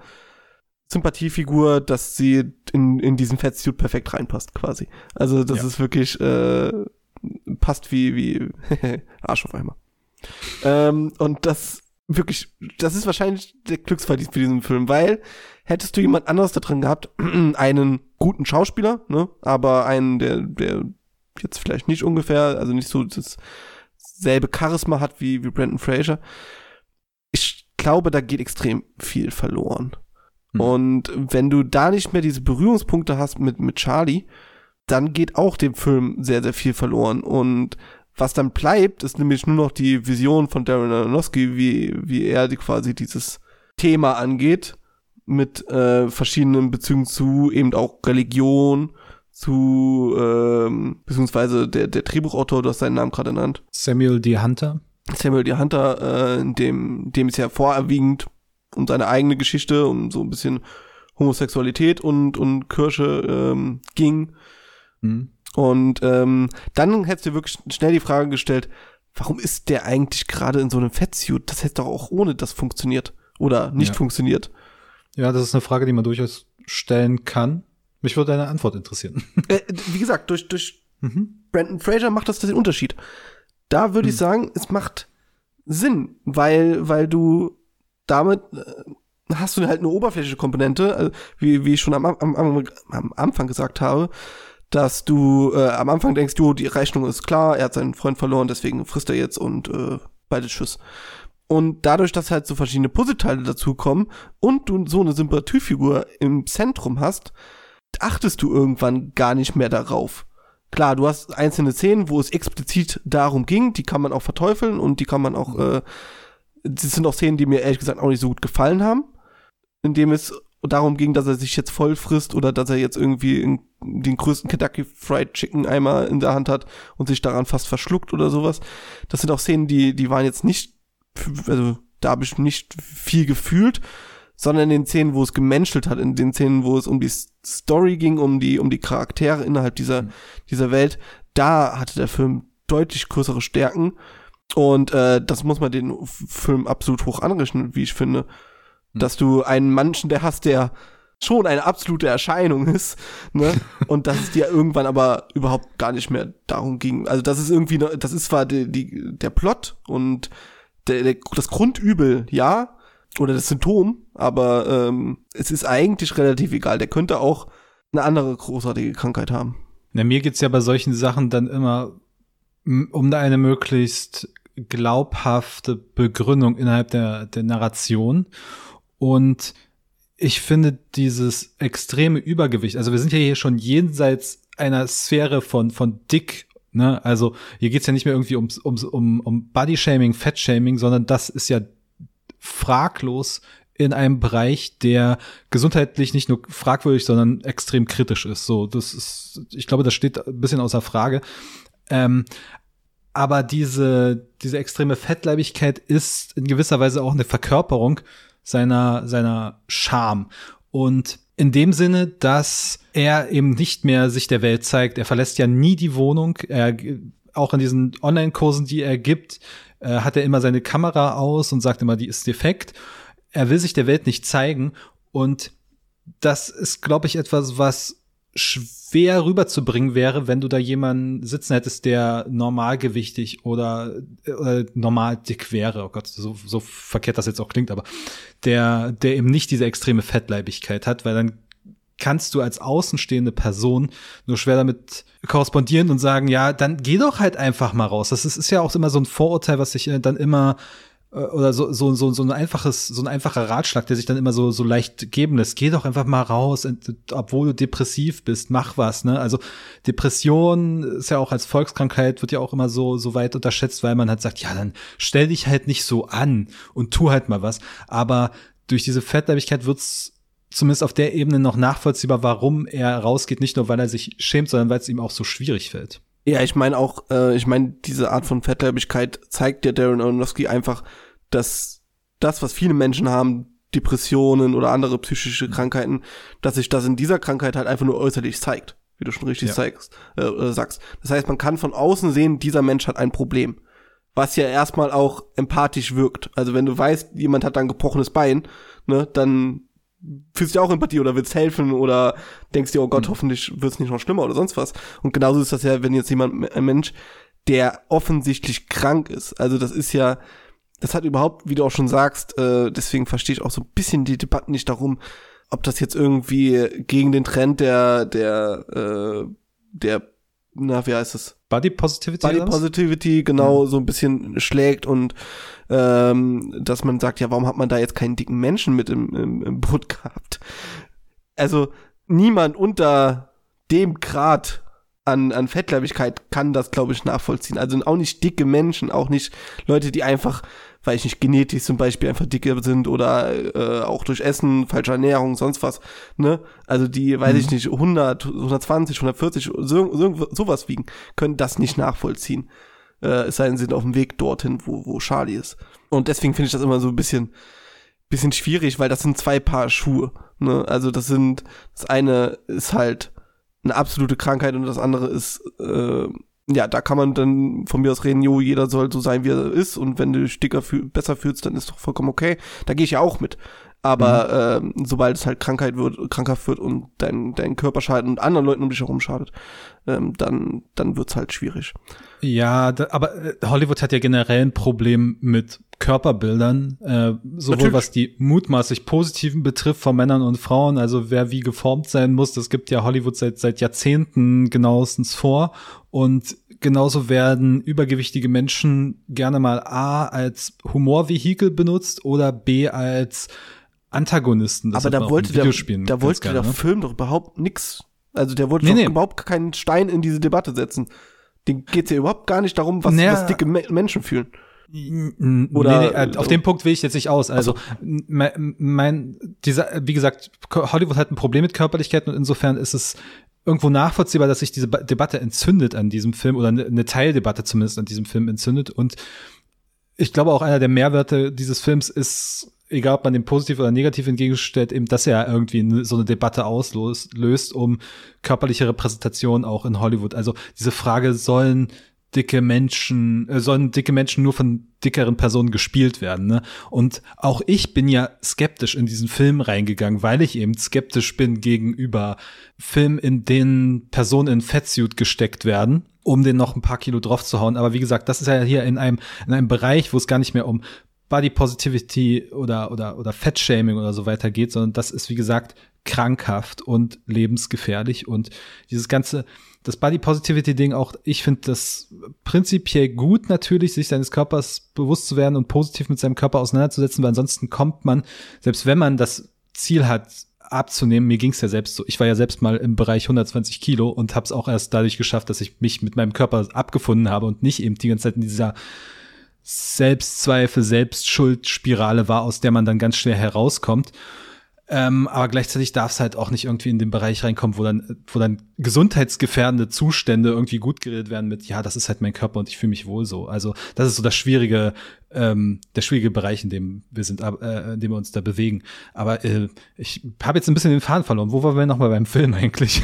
Sympathiefigur, dass sie in, in diesen Fettsuit perfekt reinpasst, quasi. Also das Ja. ist wirklich äh, passt wie wie *laughs* Arsch auf einmal. Ähm, und das wirklich, das ist wahrscheinlich der Glücksverdienst für diesen Film, weil hättest du jemand anderes da drin gehabt, *clears throat* einen guten Schauspieler, ne, aber einen, der, der jetzt vielleicht nicht ungefähr, also nicht so das selbe Charisma hat wie, wie Brandon Fraser, ich glaube, da geht extrem viel verloren. Hm. Und wenn du da nicht mehr diese Berührungspunkte hast mit, mit Charlie, dann geht auch dem Film sehr, sehr viel verloren. Und was dann bleibt, ist nämlich nur noch die Vision von Darren Aronofsky, wie, wie er die quasi dieses Thema angeht, mit äh, verschiedenen Bezügen zu eben auch Religion, zu ähm, beziehungsweise der, der Drehbuchautor, du hast seinen Namen gerade genannt, Samuel D. Hunter. Samuel D. Hunter, äh, in dem, dem es ja vorwiegend um seine eigene Geschichte, um so ein bisschen Homosexualität und, und Kirche ähm, ging. Hm. Und ähm, dann hättest du wirklich schnell die Frage gestellt, warum ist der eigentlich gerade in so einem Fettsuit? Das hätte doch auch ohne das funktioniert. Oder nicht Ja. funktioniert. Ja, das ist eine Frage, die man durchaus stellen kann. Mich würde deine Antwort interessieren. *laughs* Äh, wie gesagt, durch, durch mhm. Brandon Fraser macht das den Unterschied. Da würde ich sagen, es macht Sinn, weil, weil du damit äh, hast du halt eine oberflächliche Komponente, also wie, wie ich schon am, am, am, am Anfang gesagt habe, dass du äh, am Anfang denkst, jo, die Rechnung ist klar, er hat seinen Freund verloren, deswegen frisst er jetzt und äh, beide Tschüss. Und dadurch, dass halt so verschiedene Puzzleteile dazukommen und du so eine Sympathiefigur im Zentrum hast, achtest du irgendwann gar nicht mehr darauf. Klar, du hast einzelne Szenen, wo es explizit darum ging, die kann man auch verteufeln und die kann man auch, äh, das sind auch Szenen, die mir ehrlich gesagt auch nicht so gut gefallen haben, indem es darum ging, dass er sich jetzt voll frisst oder dass er jetzt irgendwie den größten Kentucky Fried Chicken Eimer in der Hand hat und sich daran fast verschluckt oder sowas. Das sind auch Szenen, die, die waren jetzt nicht, also da habe ich nicht viel gefühlt, sondern in den Szenen, wo es gemenschelt hat, in den Szenen, wo es um die Story ging, um die, um die Charaktere innerhalb dieser, dieser Welt, da hatte der Film deutlich größere Stärken. Und äh, das muss man den Film absolut hoch anrechnen, wie ich finde. Dass du einen Menschen, der hast, der schon eine absolute Erscheinung ist, ne? *laughs* Und dass es dir irgendwann aber überhaupt gar nicht mehr darum ging. Also das ist irgendwie, ne- das ist zwar die, die, der Plot und der, der, das Grundübel, ja, oder das Symptom, aber ähm, es ist eigentlich relativ egal. Der könnte auch eine andere großartige Krankheit haben. Na, mir geht's ja bei solchen Sachen dann immer um eine möglichst glaubhafte Begründung innerhalb der, der Narration. Und ich finde dieses extreme Übergewicht, also wir sind ja hier schon jenseits einer Sphäre von, von dick, ne? Also hier geht's ja nicht mehr irgendwie ums, ums, um, um Bodyshaming, Fettshaming, sondern das ist ja fraglos in einem Bereich, der gesundheitlich nicht nur fragwürdig, sondern extrem kritisch ist. So, das ist, ich glaube, das steht ein bisschen außer Frage. Ähm, aber diese, diese extreme Fettleibigkeit ist in gewisser Weise auch eine Verkörperung seiner, seiner Scham. Und in dem Sinne, dass er eben nicht mehr sich der Welt zeigt. Er verlässt ja nie die Wohnung. Er auch in diesen Online-Kursen, die er gibt, äh, hat er immer seine Kamera aus und sagt immer, die ist defekt. Er will sich der Welt nicht zeigen und das ist, glaube ich, etwas, was schwer rüberzubringen wäre, wenn du da jemanden sitzen hättest, der normalgewichtig oder, oder normal dick wäre. Oh Gott, so, so verkehrt das jetzt auch klingt, aber der, der eben nicht diese extreme Fettleibigkeit hat, weil dann kannst du als außenstehende Person nur schwer damit korrespondieren und sagen, ja, dann geh doch halt einfach mal raus. Das ist, ist ja auch immer so ein Vorurteil, was sich äh, dann immer äh, oder so, so, so, so ein einfaches, so ein einfacher Ratschlag, der sich dann immer so, so leicht geben lässt. Geh doch einfach mal raus, obwohl du depressiv bist, mach was, ne? Also Depression ist ja auch als Volkskrankheit, wird ja auch immer so, so weit unterschätzt, weil man halt sagt, ja, dann stell dich halt nicht so an und tu halt mal was. Aber durch diese Fettleibigkeit wird's zumindest auf der Ebene noch nachvollziehbar, warum er rausgeht, nicht nur weil er sich schämt, sondern weil es ihm auch so schwierig fällt. Ja, ich meine auch, äh, ich meine, diese Art von Fettleibigkeit zeigt dir Darren Aronofsky einfach, dass das, was viele Menschen haben, Depressionen oder andere psychische Krankheiten, dass sich das in dieser Krankheit halt einfach nur äußerlich zeigt, wie du schon richtig ja. zeigst, äh, äh, sagst. Das heißt, man kann von außen sehen, dieser Mensch hat ein Problem. Was ja erstmal auch empathisch wirkt. Also wenn du weißt, jemand hat ein gebrochenes Bein, ne, dann fühlst du auch Empathie oder willst helfen oder denkst dir, oh Gott, mhm. hoffentlich wird's nicht noch schlimmer oder sonst was. Und genauso ist das ja, wenn jetzt jemand, ein Mensch, der offensichtlich krank ist. Also das ist ja, das hat überhaupt, wie du auch schon sagst, äh, deswegen verstehe ich auch so ein bisschen die Debatten nicht darum, ob das jetzt irgendwie gegen den Trend der, der, äh, der, na, wie heißt es? Body Positivity? Body Positivity, genau, ja. so ein bisschen schlägt und ähm, dass man sagt, ja, warum hat man da jetzt keinen dicken Menschen mit im, im, im Boot gehabt? Also niemand unter dem Grad an, an Fettleibigkeit kann das, glaube ich, nachvollziehen. Also auch nicht dicke Menschen, auch nicht Leute, die einfach, weil ich nicht genetisch zum Beispiel einfach dicke sind oder äh, auch durch Essen, falsche Ernährung, sonst was, ne? Also die, weiß mhm. ich nicht, 100, 120, 140, so, so, sowas wiegen, können das nicht nachvollziehen äh, es sei denn, sie sind auf dem Weg dorthin, wo, wo Charlie ist. Und deswegen finde ich das immer so ein bisschen, bisschen schwierig, weil das sind zwei Paar Schuhe. Ne? Also das sind, das eine ist halt eine absolute Krankheit und das andere ist, äh, ja, da kann man dann von mir aus reden, jo, jeder soll so sein, wie er ist und wenn du dich dicker fühl besser fühlst, dann ist doch vollkommen okay. Da gehe ich ja auch mit. Aber mhm. äh, sobald es halt Krankheit wird, krankhaft wird und dein, dein Körper schadet und anderen Leuten um dich herum schadet, ähm, dann, dann wird's halt schwierig. Ja, da, aber äh, Hollywood hat ja generell ein Problem mit Körperbildern, äh, sowohl Natürlich. was die mutmaßlich positiven betrifft von Männern und Frauen, also wer wie geformt sein muss, das gibt ja Hollywood seit seit Jahrzehnten genauestens vor und genauso werden übergewichtige Menschen gerne mal A als Humorvehikel benutzt oder B als Antagonisten. Das aber da wollte der, da wollte gerne, der ne? Film doch überhaupt nix. Also der wollte nee, nee. überhaupt keinen Stein in diese Debatte setzen. Den geht's ja überhaupt gar nicht darum, was, naja. was dicke Me Menschen fühlen. Oder nee, nee, äh, auf dem Punkt will ich jetzt nicht aus. Also mein, mein dieser, wie gesagt, Hollywood hat ein Problem mit Körperlichkeit und insofern ist es irgendwo nachvollziehbar, dass sich diese Debatte entzündet an diesem Film oder eine Teildebatte zumindest an diesem Film entzündet. Und ich glaube auch einer der Mehrwerte dieses Films ist egal ob man dem positiv oder negativ entgegenstellt, eben, dass er irgendwie so eine Debatte auslöst um körperliche Repräsentation auch in Hollywood. Also diese Frage, sollen dicke Menschen, äh, sollen dicke Menschen nur von dickeren Personen gespielt werden, ne? Und auch ich bin ja skeptisch in diesen Film reingegangen, weil ich eben skeptisch bin gegenüber Filmen, in denen Personen in Fettsuit gesteckt werden, um den noch ein paar Kilo drauf zu hauen. Aber wie gesagt, das ist ja hier in einem, in einem Bereich, wo es gar nicht mehr um Body Positivity oder, oder, oder Fettshaming oder so weiter geht, sondern das ist, wie gesagt, krankhaft und lebensgefährlich. Und dieses ganze, das Body Positivity Ding auch, ich finde das prinzipiell gut natürlich, sich seines Körpers bewusst zu werden und positiv mit seinem Körper auseinanderzusetzen, weil ansonsten kommt man, selbst wenn man das Ziel hat, abzunehmen, mir ging's ja selbst so, ich war ja selbst mal im Bereich 120 Kilo und habe es auch erst dadurch geschafft, dass ich mich mit meinem Körper abgefunden habe und nicht eben die ganze Zeit in dieser Selbstzweifel, Selbstschuldspirale war, aus der man dann ganz schwer herauskommt. Ähm, aber gleichzeitig darf es halt auch nicht irgendwie in den Bereich reinkommen, wo dann, wo dann gesundheitsgefährdende Zustände irgendwie gut geredet werden mit, ja, das ist halt mein Körper und ich fühle mich wohl so. Also das ist so das schwierige, ähm, der schwierige Bereich, in dem wir sind, äh, in dem wir uns da bewegen. Aber äh, ich habe jetzt ein bisschen den Faden verloren. Wo waren wir nochmal beim Film eigentlich?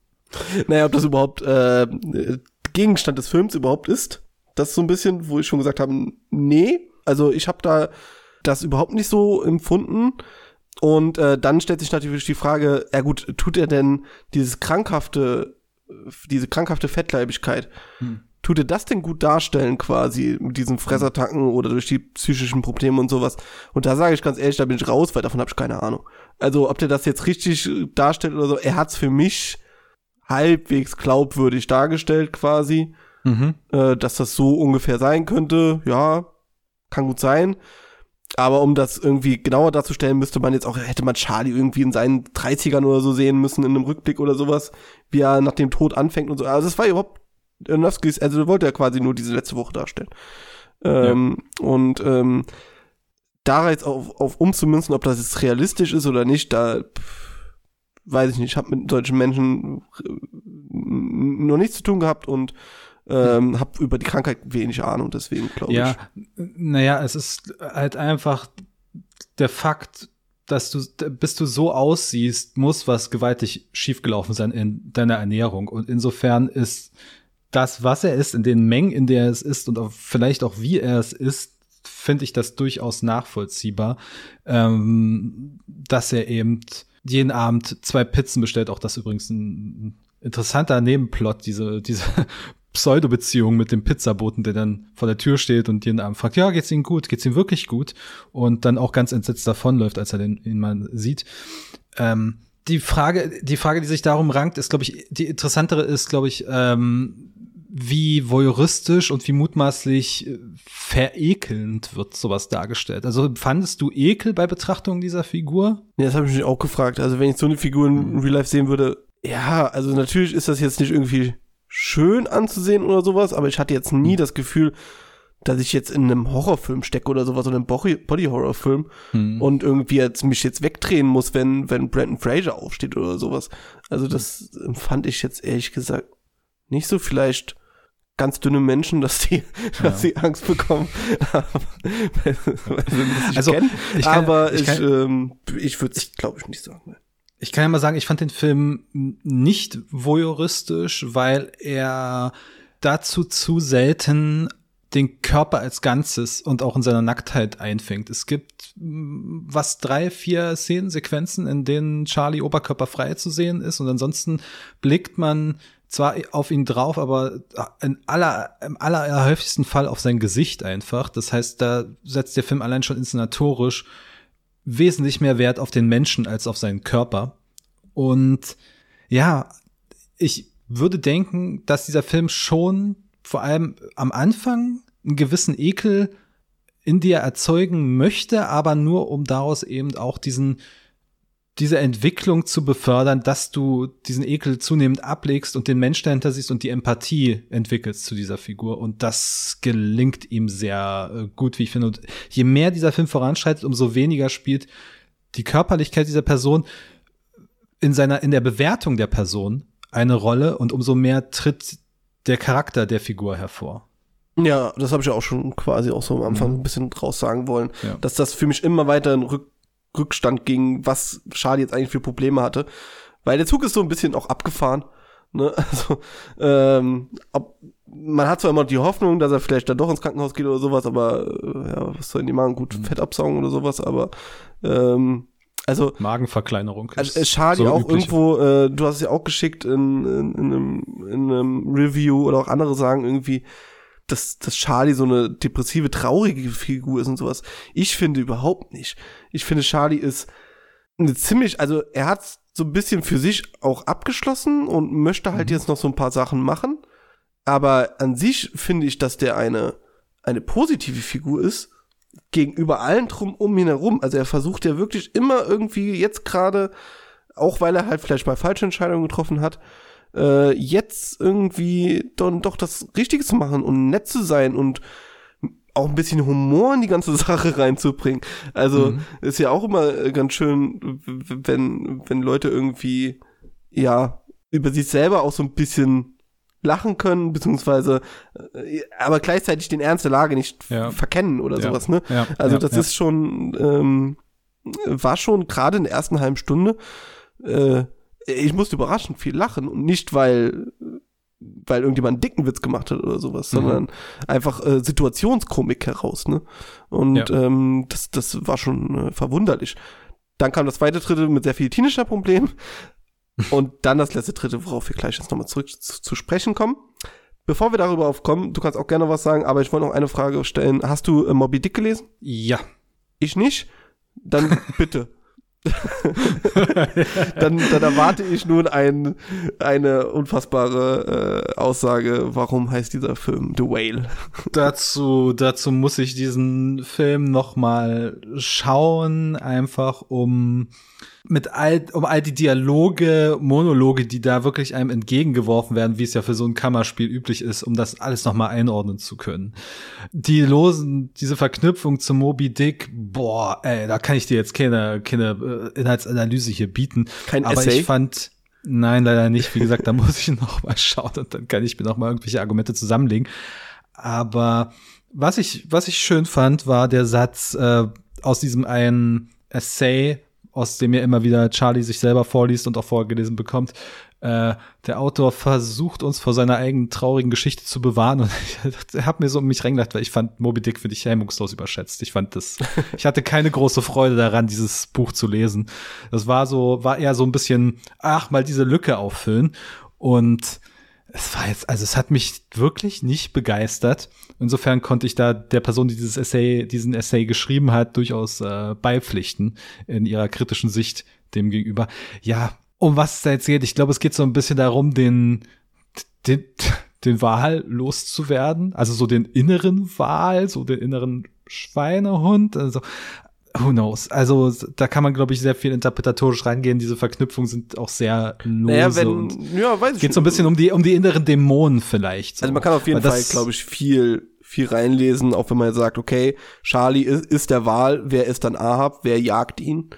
*laughs* naja, ob das überhaupt äh, Gegenstand des Films überhaupt ist. Das ist so ein bisschen, wo ich schon gesagt habe, nee. Also ich habe da das überhaupt nicht so empfunden. Und äh, dann stellt sich natürlich die Frage, ja gut, tut er denn dieses krankhafte, diese krankhafte Fettleibigkeit, hm. tut er das denn gut darstellen quasi mit diesen Fressattacken oder durch die psychischen Probleme und sowas? Und da sage ich ganz ehrlich, da bin ich raus, weil davon habe ich keine Ahnung. Also ob der das jetzt richtig darstellt oder so, er hat's für mich halbwegs glaubwürdig dargestellt quasi, mhm. äh, dass das so ungefähr sein könnte. Ja, kann gut sein. Aber um das irgendwie genauer darzustellen, müsste man jetzt auch, hätte man Charlie irgendwie in seinen 30ern oder so sehen müssen, in einem Rückblick oder sowas, wie er nach dem Tod anfängt und so. Also das war überhaupt Aronofskis, also er wollte ja quasi nur diese letzte Woche darstellen. Ähm, ja. Und ähm, da jetzt auf, auf umzumünzen, ob das jetzt realistisch ist oder nicht, da pff, weiß ich nicht. Ich habe mit solchen Menschen äh, noch nichts zu tun gehabt und ähm, habe über die Krankheit wenig Ahnung, deswegen glaube ja, ich. Ja, naja, es ist halt einfach der Fakt, dass du, bis du so aussiehst, muss was gewaltig schiefgelaufen sein in deiner Ernährung. Und insofern ist das, was er ist, in den Mengen, in der es ist und auch vielleicht auch wie er es ist, finde ich das durchaus nachvollziehbar, ähm, dass er eben jeden Abend zwei Pizzen bestellt. Auch das übrigens ein interessanter Nebenplot, diese, diese Pseudo-Beziehung mit dem Pizzaboten, der dann vor der Tür steht und jeden Abend fragt, ja, geht's Ihnen gut? Geht's Ihnen wirklich gut? Und dann auch ganz entsetzt davonläuft, als er den, ihn mal sieht. Ähm, die Frage, die Frage, die sich darum rankt, ist, glaube ich, die interessantere ist, glaube ich, ähm, wie voyeuristisch und wie mutmaßlich äh, verekelnd wird sowas dargestellt. Also fandest du Ekel bei Betrachtung dieser Figur? Ja, das habe ich mich auch gefragt. Also wenn ich so eine Figur in Real Life sehen würde, ja, also natürlich ist das jetzt nicht irgendwie schön anzusehen oder sowas, aber ich hatte jetzt nie hm. das Gefühl, dass ich jetzt in einem Horrorfilm stecke oder sowas oder einem Body-Horror-Film hm. und irgendwie jetzt mich jetzt wegdrehen muss, wenn, wenn Brandon Fraser aufsteht oder sowas. Also das fand ich jetzt ehrlich gesagt nicht so vielleicht ganz dünne Menschen, dass die, *laughs* ja. dass sie Angst bekommen. *laughs* *laughs* also, ich kann, aber ich, ich, ähm, ich würde es, glaube ich, nicht sagen. Ich kann ja mal sagen, ich fand den Film nicht voyeuristisch, weil er dazu zu selten den Körper als Ganzes und auch in seiner Nacktheit einfängt. Es gibt mm, was drei, vier Szenensequenzen, in denen Charlie oberkörperfrei zu sehen ist und ansonsten blickt man zwar auf ihn drauf, aber in aller, im allerhäufigsten Fall auf sein Gesicht einfach. Das heißt, da setzt der Film allein schon inszenatorisch wesentlich mehr Wert auf den Menschen als auf seinen Körper. Und ja, ich würde denken, dass dieser Film schon vor allem am Anfang einen gewissen Ekel in dir erzeugen möchte, aber nur um daraus eben auch diesen diese Entwicklung zu befördern, dass du diesen Ekel zunehmend ablegst und den Mensch dahinter siehst und die Empathie entwickelst zu dieser Figur. Und das gelingt ihm sehr äh, gut, wie ich finde. Und je mehr dieser Film voranschreitet, umso weniger spielt die Körperlichkeit dieser Person in seiner, in der Bewertung der Person eine Rolle und umso mehr tritt der Charakter der Figur hervor. Ja, das habe ich ja auch schon quasi auch so am Anfang mhm. ein bisschen draus sagen wollen, ja. dass das für mich immer weiter ein Rück Rückstand ging, was Charlie jetzt eigentlich für Probleme hatte. Weil der Zug ist so ein bisschen auch abgefahren. Ne? *laughs* Also, ähm, ob, man hat zwar immer die Hoffnung, dass er vielleicht dann doch ins Krankenhaus geht oder sowas, aber äh, ja, was sollen die machen? Gut, mhm. Fett absaugen oder sowas, aber ähm, also Magenverkleinerung. Also Charlie so auch übliche. irgendwo, äh, du hast es ja auch geschickt in, in, in, einem, in einem Review oder auch andere sagen irgendwie, dass, dass Charlie so eine depressive, traurige Figur ist und sowas. Ich finde überhaupt nicht. Ich finde, Charlie ist eine ziemlich, also er hat so ein bisschen für sich auch abgeschlossen und möchte halt mhm. jetzt noch so ein paar Sachen machen. Aber an sich finde ich, dass der eine, eine positive Figur ist, gegenüber allen drum um ihn herum. Also er versucht ja wirklich immer irgendwie jetzt gerade, auch weil er halt vielleicht mal falsche Entscheidungen getroffen hat, äh, jetzt irgendwie dann doch das Richtige zu machen und nett zu sein und auch ein bisschen Humor in die ganze *laughs* Sache reinzubringen. Also mhm. ist ja auch immer ganz schön, wenn, wenn Leute irgendwie, ja, über sich selber auch so ein bisschen lachen können, beziehungsweise äh, aber gleichzeitig den Ernst der Lage nicht ja. verkennen oder ja. sowas, ne? Ja. Also das ist schon, ähm, war schon gerade in der ersten halben Stunde, äh, ich musste überraschend viel lachen und nicht, weil weil irgendjemand einen dicken Witz gemacht hat oder sowas, sondern einfach äh, Situationskomik heraus, ne? Und Ja. ähm, das, das war schon äh, verwunderlich. Dann kam das zweite Drittel mit sehr viel Teenager Problem *laughs* und dann das letzte Drittel, worauf wir gleich jetzt nochmal zurück zu, zu sprechen kommen. Bevor wir darüber aufkommen, du kannst auch gerne was sagen, aber ich wollte noch eine Frage stellen. Hast du äh, Moby Dick gelesen? Ja. Ich nicht? Dann *laughs* bitte. *laughs* dann, dann erwarte ich nun ein, eine unfassbare äh, Aussage, warum heißt dieser Film The Whale? *laughs* dazu, dazu muss ich diesen Film noch mal schauen, einfach um mit all, um all die Dialoge, Monologe, die da wirklich einem entgegengeworfen werden, wie es ja für so ein Kammerspiel üblich ist, um das alles noch mal einordnen zu können. Die losen, diese Verknüpfung zu Moby Dick, boah, ey, da kann ich dir jetzt keine, keine äh, Inhaltsanalyse hier bieten. Kein Aber Essay? ich fand, nein, leider nicht. Wie gesagt, da *laughs* muss ich noch mal schauen und dann kann ich mir noch mal irgendwelche Argumente zusammenlegen. Aber was ich, was ich schön fand, war der Satz äh, aus diesem einen Essay, aus dem ja immer wieder Charlie sich selber vorliest und auch vorgelesen bekommt. Äh, der Autor versucht uns vor seiner eigenen traurigen Geschichte zu bewahren und *laughs* ich habe mir so um mich reingelacht, weil ich fand Moby Dick finde ich hemmungslos überschätzt. Ich fand das, *laughs* ich hatte keine große Freude daran, dieses Buch zu lesen. Das war so, war eher so ein bisschen, ach mal diese Lücke auffüllen und es war jetzt, also es hat mich wirklich nicht begeistert. Insofern konnte ich da der Person, die dieses Essay, diesen Essay geschrieben hat, durchaus äh, beipflichten in ihrer kritischen Sicht dem gegenüber. Ja, um was es da jetzt geht, ich glaube, es geht so ein bisschen darum, den, den, den Wal loszuwerden, also so den inneren Wal, so den inneren Schweinehund, also who knows. Also da kann man, glaube ich, sehr viel interpretatorisch rangehen. Diese Verknüpfungen sind auch sehr lose Naja, und wenn, ja, weiß ich Geht so ein bisschen um die, um die inneren Dämonen vielleicht. So. Also man kann auf jeden Weil Fall, das- glaube ich, viel, viel reinlesen, auch wenn man jetzt sagt, okay, Charlie ist, ist der Wahl, wer ist dann Ahab, wer jagt ihn,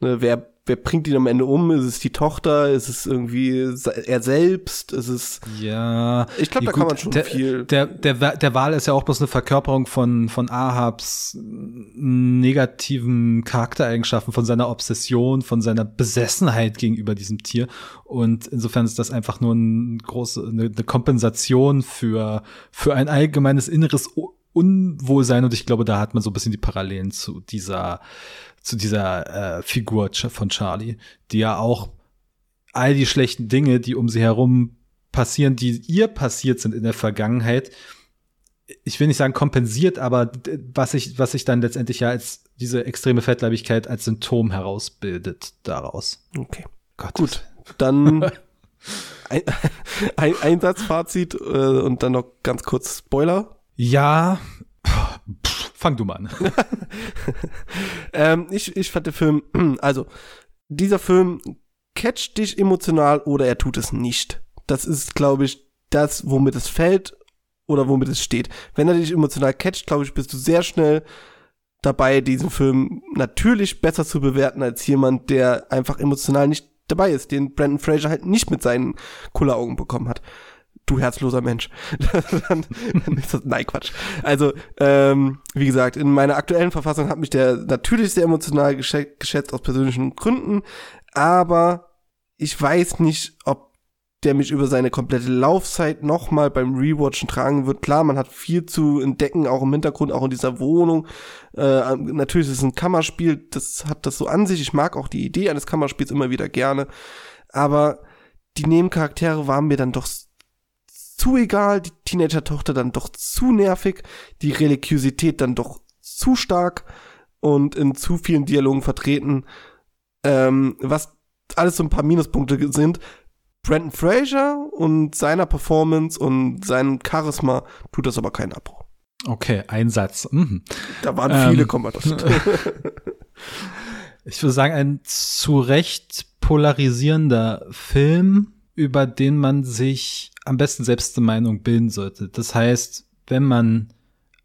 ne, wer, wer bringt ihn am Ende um, ist es die Tochter, ist es irgendwie er selbst, ist es, Ja. Ich glaub, ja, da kann man schon der, viel- Der, der, der Wal ist ja auch bloß eine Verkörperung von, von Ahabs negativen Charaktereigenschaften, von seiner Obsession, von seiner Besessenheit gegenüber diesem Tier. Und insofern ist das einfach nur ein große, eine, eine Kompensation für, für ein allgemeines inneres Unwohlsein. Und ich glaube, da hat man so ein bisschen die Parallelen zu dieser, zu dieser äh, Figur von Charlie, die ja auch all die schlechten Dinge, die um sie herum passieren, die ihr passiert sind in der Vergangenheit, ich will nicht sagen kompensiert, aber was sich was sich dann letztendlich ja als diese extreme Fettleibigkeit als Symptom herausbildet daraus. okay. Gott. Gut, dann *laughs* ein, ein Einsatzfazit äh, und dann noch ganz kurz Spoiler. Ja, pff, fang du mal an. *laughs* Ähm, ich, ich fand den Film, *clears throat* also, dieser Film catcht dich emotional oder er tut es nicht. Das ist, glaube ich, das, womit es fällt oder womit es steht. Wenn er dich emotional catcht, glaube ich, bist du sehr schnell dabei, diesen Film natürlich besser zu bewerten als jemand, der einfach emotional nicht dabei ist, den Brandon Fraser halt nicht mit seinen Kulleraugen bekommen hat. Du herzloser Mensch. *laughs* dann, ist das, nein, Quatsch. Also, ähm, wie gesagt, in meiner aktuellen Verfassung hat mich der natürlich sehr emotional geschä- geschätzt aus persönlichen Gründen, aber ich weiß nicht, ob der mich über seine komplette Laufzeit nochmal beim Rewatchen tragen wird. Klar, man hat viel zu entdecken, auch im Hintergrund, auch in dieser Wohnung. Äh, natürlich ist es ein Kammerspiel, das hat das so an sich. Ich mag auch die Idee eines Kammerspiels immer wieder gerne. Aber die Nebencharaktere waren mir dann doch zu egal, die Teenager-Tochter dann doch zu nervig, die Religiosität dann doch zu stark und in zu vielen Dialogen vertreten, ähm, was alles so ein paar Minuspunkte sind. Brandon Fraser und seiner Performance und seinem Charisma tut das aber keinen Abbruch. Okay, ein Satz. Mhm. Da waren Ähm. viele Kommandos. *laughs* Ich würde sagen, ein zu Recht polarisierender Film, über den man sich am besten selbst eine Meinung bilden sollte. Das heißt, wenn man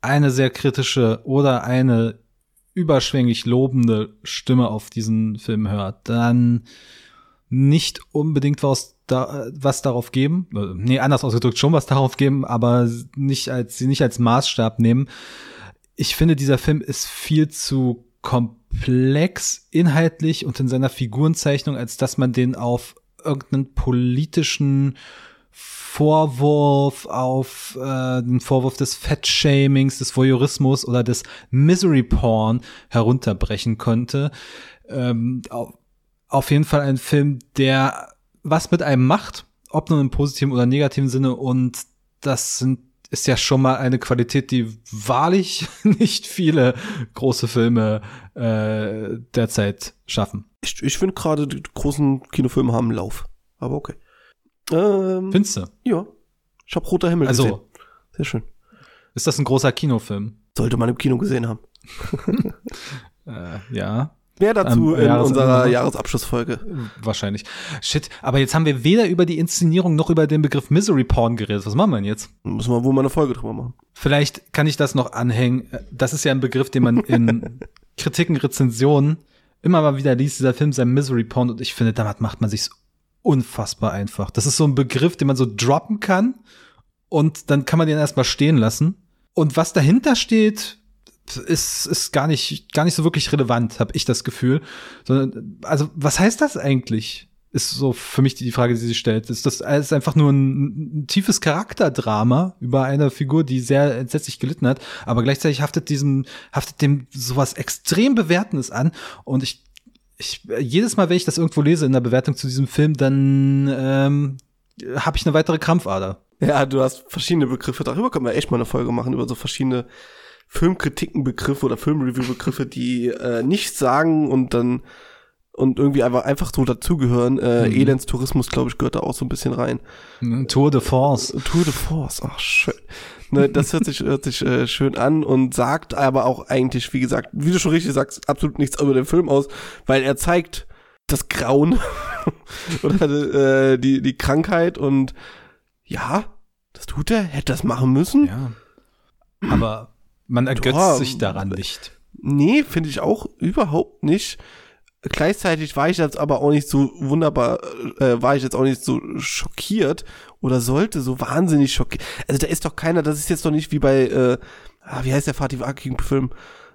eine sehr kritische oder eine überschwänglich lobende Stimme auf diesen Film hört, dann nicht unbedingt was, da, was darauf geben, äh, nee, anders ausgedrückt schon was *laughs* darauf geben, aber nicht als, sie nicht als Maßstab nehmen. Ich finde, dieser Film ist viel zu komplex inhaltlich und in seiner Figurenzeichnung, als dass man den auf irgendeinen politischen Vorwurf auf äh, den Vorwurf des Fettshamings, des Voyeurismus oder des Misery Porn herunterbrechen könnte. Ähm, auf, jeden Fall ein Film, der was mit einem macht, ob nun im positiven oder negativen Sinne und das sind ist ja schon mal eine Qualität, die wahrlich *laughs* nicht viele große Filme äh, derzeit schaffen. Ich, ich finde gerade, die großen Kinofilme haben einen Lauf. Aber okay. Ähm, Findest du? ja. Ich habe Roter Himmel gesehen. Also, Sehr schön. ist das ein großer Kinofilm? Sollte man im Kino gesehen haben. *laughs* Äh, ja, Mehr dazu Am in Jahresende unserer? Jahresabschlussfolge. wahrscheinlich. Shit, aber jetzt haben wir weder über die Inszenierung noch über den Begriff Misery Porn geredet. Was machen wir denn jetzt? Müssen wir wohl mal eine Folge drüber machen. Vielleicht kann ich das noch anhängen. Das ist ja ein Begriff, den man in *laughs* Kritiken, Rezensionen immer mal wieder liest. Dieser Film sei Misery Porn und ich finde, damit macht man sich's unfassbar einfach. Das ist so ein Begriff, den man so droppen kann und dann kann man den erstmal stehen lassen. Und was dahinter steht, ist, ist gar nicht, gar nicht so wirklich relevant, habe ich das Gefühl. Sondern, also, was heißt das eigentlich? Ist so für mich die Frage, die sich stellt. Ist das ist einfach nur ein, ein tiefes Charakterdrama über eine Figur, die sehr entsetzlich gelitten hat, aber gleichzeitig haftet diesem, haftet dem sowas extrem Bewertendes an. Und ich, ich, jedes Mal, wenn ich das irgendwo lese in der Bewertung zu diesem Film, dann ähm, habe ich eine weitere Krampfader. Ja, du hast verschiedene Begriffe. Darüber können wir echt mal eine Folge machen, über so verschiedene Filmkritikenbegriffe oder Filmreview-Begriffe, die äh, nichts sagen und dann und irgendwie einfach, einfach so dazugehören. Äh, Mhm. Elendstourismus, glaube ich, gehört da auch so ein bisschen rein. Tour de Force. Tour de Force, ach schön. Ne, das hört sich, hört sich äh, schön an und sagt aber auch eigentlich, wie gesagt, wie du schon richtig sagst, absolut nichts über den Film aus, weil er zeigt das Grauen *laughs* oder äh, die, die Krankheit und ja, das tut er, hätte das machen müssen. Ja. Aber man ergötzt Ja, sich daran nicht. Nee, finde ich auch überhaupt nicht. Gleichzeitig war ich jetzt aber auch nicht so wunderbar, äh, war ich jetzt auch nicht so schockiert oder sollte so wahnsinnig schockiert. Also da ist doch keiner, das ist jetzt doch nicht wie bei, äh, ah, wie heißt der Fatih Akin-Film?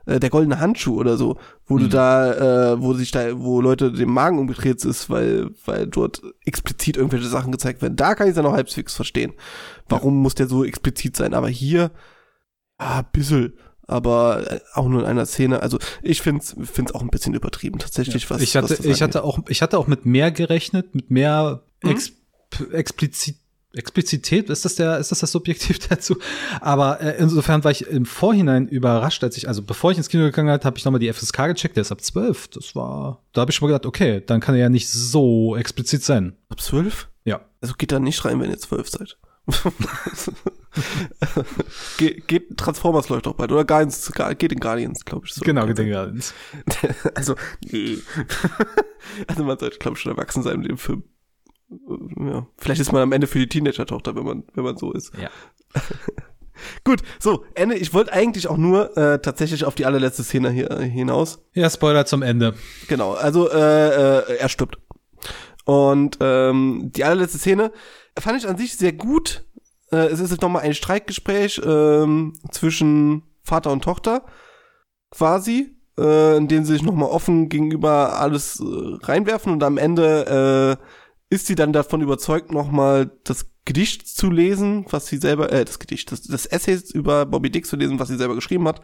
Äh, der goldene Handschuh oder so, wo du Mhm. da, äh, wo sich da, wo Leute dem Magen umgedreht ist, weil, weil dort explizit irgendwelche Sachen gezeigt werden. Da kann ich es ja noch halbwegs verstehen. Warum muss der so explizit sein? Aber hier, ja, ein bisschen aber äh, auch nur in einer Szene. Also ich finde es find's auch ein bisschen übertrieben tatsächlich. Was, ich was hatte, das ich hatte auch, ich hatte auch mit mehr gerechnet, mit mehr Mhm. Ex explizit Explizität, ist das der, ist das das Subjektiv *laughs* dazu? Aber äh, insofern war ich im Vorhinein überrascht, als ich, also bevor ich ins Kino gegangen bin, habe ich nochmal die FSK gecheckt, der ist ab 12. Das war, da habe ich schon mal gedacht, okay, dann kann er ja nicht so explizit sein. Ab zwölf? Ja. Also geht da nicht rein, wenn ihr zwölf seid. *laughs* Ge geht Transformers läuft auch bald oder Guardians, geht in Guardians, glaube ich. So. Genau, Gedanke. *laughs* also, nee. *laughs* also man sollte, glaube ich, schon erwachsen sein mit dem Film. Ja. Vielleicht ist man am Ende für die Teenager-Tochter, wenn man, wenn man so ist. Ja. Gut, so, Ende. Ich wollte eigentlich auch nur äh, tatsächlich auf die allerletzte Szene hier äh, hinaus. Ja, Spoiler zum Ende. Genau, also äh, äh, er stirbt. Und ähm, die allerletzte Szene fand ich an sich sehr gut. Äh, es ist jetzt nochmal ein Streitgespräch ähm, zwischen Vater und Tochter, quasi, äh, in dem sie sich nochmal offen gegenüber alles äh, reinwerfen und am Ende äh, ist sie dann davon überzeugt, nochmal das Gedicht zu lesen, was sie selber, äh, das Gedicht, das, das Essay über Bobby Dick zu lesen, was sie selber geschrieben hat,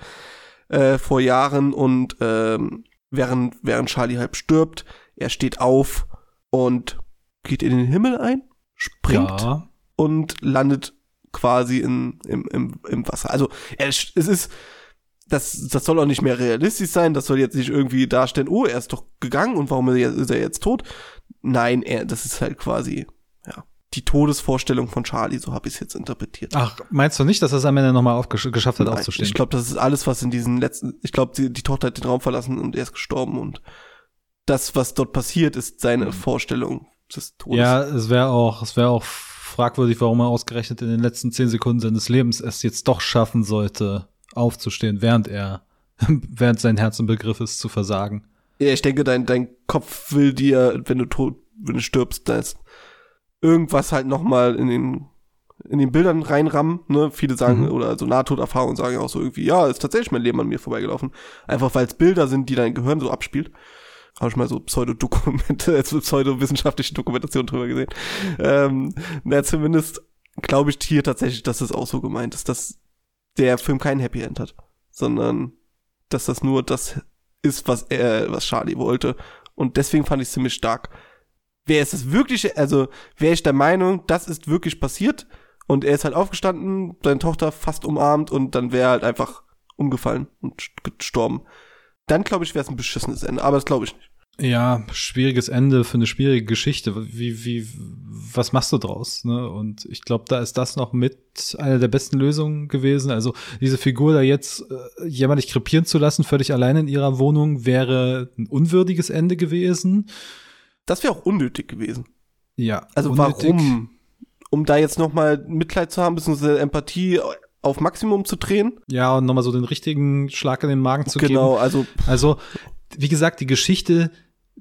äh, vor Jahren und ähm, während, während Charlie halb stirbt, er steht auf und geht in den Himmel ein, springt Ja. und landet quasi in, im, im, im Wasser. Also er, ist- es ist, das, das soll auch nicht mehr realistisch sein, das soll jetzt nicht irgendwie darstellen, oh, er ist doch gegangen und warum ist er jetzt tot? Nein, er, das ist halt quasi, ja, die Todesvorstellung von Charlie, so habe ich es jetzt interpretiert. Ach, meinst du nicht, dass er es am Ende nochmal geschafft hat, Nein, aufzustehen? Ich glaube, das ist alles, was in diesen letzten, ich glaube, die, die Tochter hat den Raum verlassen und er ist gestorben und das, was dort passiert, ist seine Vorstellung des Todes. Ja, es wäre auch, es wäre auch fragwürdig, warum er ausgerechnet in den letzten zehn Sekunden seines Lebens es jetzt doch schaffen sollte, aufzustehen, während er, *laughs* während sein Herz im Begriff ist zu versagen. Ja, ich denke, dein, dein Kopf will dir, wenn du tot, wenn du stirbst, da ist irgendwas halt nochmal in den, in den Bildern reinrammen, ne? Viele sagen, Mhm. oder so Nahtoderfahrungen sagen auch so irgendwie, ja, ist tatsächlich mein Leben an mir vorbeigelaufen. Einfach weil es Bilder sind, die dein Gehirn so abspielt. Habe ich mal so Pseudodokumente, *laughs* also pseudowissenschaftliche Dokumentation drüber gesehen. Ähm, na, zumindest glaube ich hier tatsächlich, dass es auch so gemeint ist, dass der Film kein Happy End hat, sondern dass das nur das ist, was er, was Charlie wollte. Und deswegen fand ich es ziemlich stark. Wer ist das wirklich, also wäre ich der Meinung, das ist wirklich passiert und er ist halt aufgestanden, seine Tochter fast umarmt und dann wäre er halt einfach umgefallen und gestorben. Dann glaube ich, wäre es ein beschissenes Ende, aber das glaube ich nicht. Ja, schwieriges Ende für eine schwierige Geschichte. Wie, wie, was machst du draus? Ne? Und ich glaube, da ist das noch mit einer der besten Lösungen gewesen. Also diese Figur da jetzt äh, jämmerlich krepieren zu lassen, völlig allein in ihrer Wohnung, wäre ein unwürdiges Ende gewesen. Das wäre auch unnötig gewesen. Ja. Also unnötig. warum? Um da jetzt noch mal Mitleid zu haben, beziehungsweise Empathie auf Maximum zu drehen. Ja, und nochmal so den richtigen Schlag in den Magen zu genau, geben. Genau, also. Also, wie gesagt, die Geschichte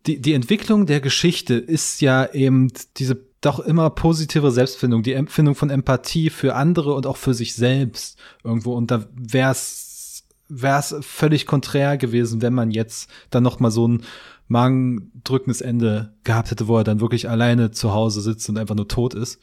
die, die Entwicklung der Geschichte ist ja eben diese doch immer positive Selbstfindung, die Empfindung von Empathie für andere und auch für sich selbst irgendwo. Und da wäre es wär's völlig konträr gewesen, wenn man jetzt dann noch mal so ein magendrückendes Ende gehabt hätte, wo er dann wirklich alleine zu Hause sitzt und einfach nur tot ist.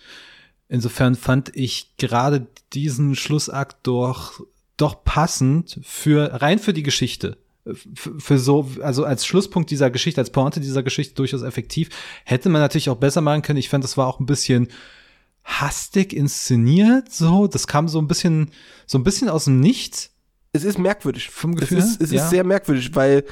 Insofern fand ich gerade diesen Schlussakt doch doch passend für rein für die Geschichte für so, also als Schlusspunkt dieser Geschichte, als Pointe dieser Geschichte durchaus effektiv. Hätte man natürlich auch besser machen können. Ich fand, das war auch ein bisschen hastig inszeniert, so. Das kam so ein bisschen, so ein bisschen aus dem Nichts. Es ist merkwürdig. Vom Gefühl. Es ist, es ja. ist sehr merkwürdig, weil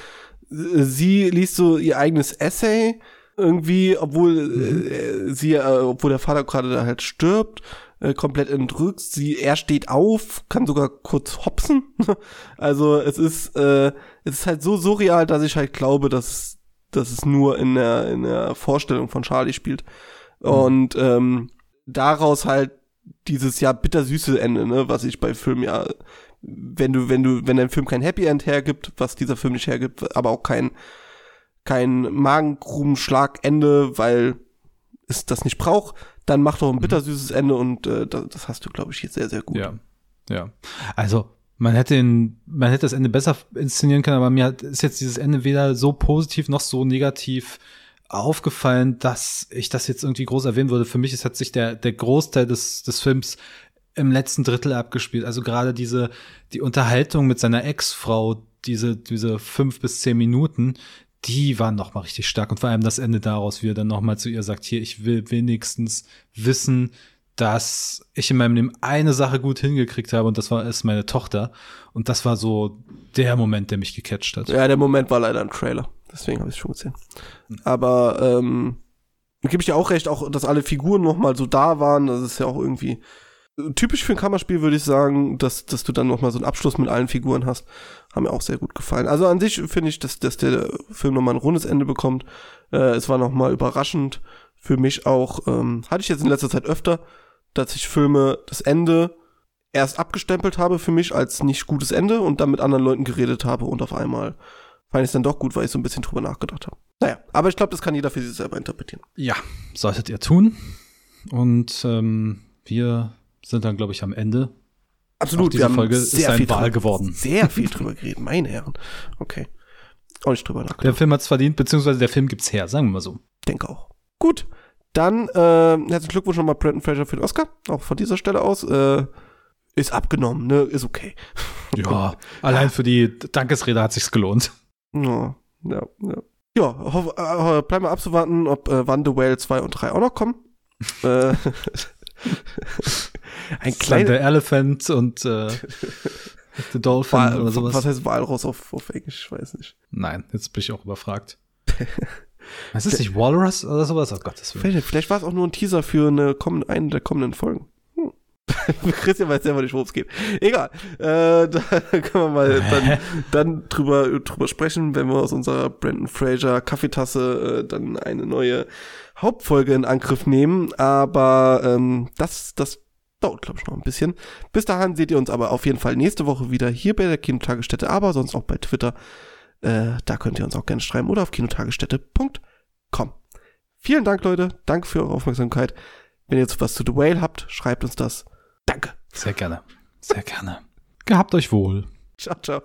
äh, sie liest so ihr eigenes Essay irgendwie, obwohl mhm. äh, sie, äh, obwohl der Vater gerade da halt stirbt äh, komplett entrückt. Sie, er steht auf, kann sogar kurz hopsen. *laughs* also es ist, äh, es ist halt so surreal, dass ich halt glaube, dass, dass es nur in der, in der Vorstellung von Charlie spielt. Mhm. Und ähm, daraus halt dieses ja bittersüße Ende, ne, was ich bei Filmen ja, wenn du, wenn du, wenn dein Film kein Happy End hergibt, was dieser Film nicht hergibt, aber auch kein, kein Magenkrumenschlagende, weil es das nicht braucht, dann mach doch ein mhm. bittersüßes Ende und äh, das, das hast du, glaube ich, hier sehr, sehr gut. Ja, ja. Also man hätte ihn, man hätte das Ende besser inszenieren können, aber mir ist jetzt dieses Ende weder so positiv noch so negativ aufgefallen, dass ich das jetzt irgendwie groß erwähnen würde. Für mich ist, hat sich der, der Großteil des, des Films im letzten Drittel abgespielt. Also gerade diese, die Unterhaltung mit seiner Ex-Frau, diese, diese fünf bis zehn Minuten, die waren noch mal richtig stark und vor allem das Ende daraus, wie er dann noch mal zu ihr sagt, hier, ich will wenigstens wissen, dass ich in meinem Leben eine Sache gut hingekriegt habe und das war ist meine Tochter und das war so der Moment, der mich gecatcht hat. Ja, der Moment war leider ein Trailer, deswegen habe ich schon gesehen. Aber ähm, gebe ich dir auch recht, auch dass alle Figuren noch mal so da waren, das ist ja auch irgendwie typisch für ein Kammerspiel würde ich sagen, dass, dass du dann noch mal so einen Abschluss mit allen Figuren hast. Haben mir auch sehr gut gefallen. Also an sich finde ich, dass, dass der Film noch mal ein rundes Ende bekommt. Äh, es war noch mal überraschend für mich auch. Ähm, hatte ich jetzt in letzter Zeit öfter, dass ich Filme das Ende erst abgestempelt habe für mich als nicht gutes Ende und dann mit anderen Leuten geredet habe und auf einmal fand ich es dann doch gut, weil ich so ein bisschen drüber nachgedacht habe. Naja, aber ich glaube, das kann jeder für sich selber interpretieren. Ja, solltet ihr tun. Und ähm, wir sind dann, glaube ich, am Ende. Absolut, Auch diese wir Folge ist ein Wahl geworden. Sehr viel drüber geredet, meine Herren. Okay. Auch nicht drüber nachgedacht. Der Film hat's verdient, beziehungsweise der Film gibt's her, sagen wir mal so. Denke auch. Gut. Dann äh, herzlichen Glückwunsch nochmal Brandon Fraser für den Oscar. Auch von dieser Stelle aus. Äh, ist abgenommen, ne? Ist okay. *laughs* Ja, allein für die Dankesrede hat sich's gelohnt. Ja, ja, ja. Ja, hoff, äh, bleiben wir abzuwarten, ob äh, wann The Whale 2 und 3 auch noch kommen. äh, *laughs* *laughs* Ein kleiner Elephant und äh, *laughs* The Dolphin Wal, oder sowas. Was heißt Walross auf, auf Englisch? Ich weiß nicht. Nein, jetzt bin ich auch überfragt. *laughs* Was ist nicht Walrus oder sowas? Oh Gottes Willen. Vielleicht, vielleicht war es auch nur ein Teaser für eine, kommende, eine der kommenden Folgen. Hm. *laughs* Christian weiß selber nicht, worum es geht. Egal. Äh, da können wir mal dann, dann drüber, drüber sprechen, wenn wir aus unserer Brandon Fraser Kaffeetasse äh, dann eine neue Hauptfolge in Angriff nehmen. Aber ähm, das, das dauert, glaube ich, noch ein bisschen. Bis dahin seht ihr uns aber auf jeden Fall nächste Woche wieder hier bei der Kinotagesstätte, aber sonst auch bei Twitter. Äh, da könnt ihr uns auch gerne schreiben oder auf kinotagesstätte.com. Vielen Dank, Leute. Danke für eure Aufmerksamkeit. Wenn ihr jetzt was zu The Whale habt, schreibt uns das. Danke. Sehr gerne. Sehr gerne. Gehabt euch wohl. Ciao, ciao.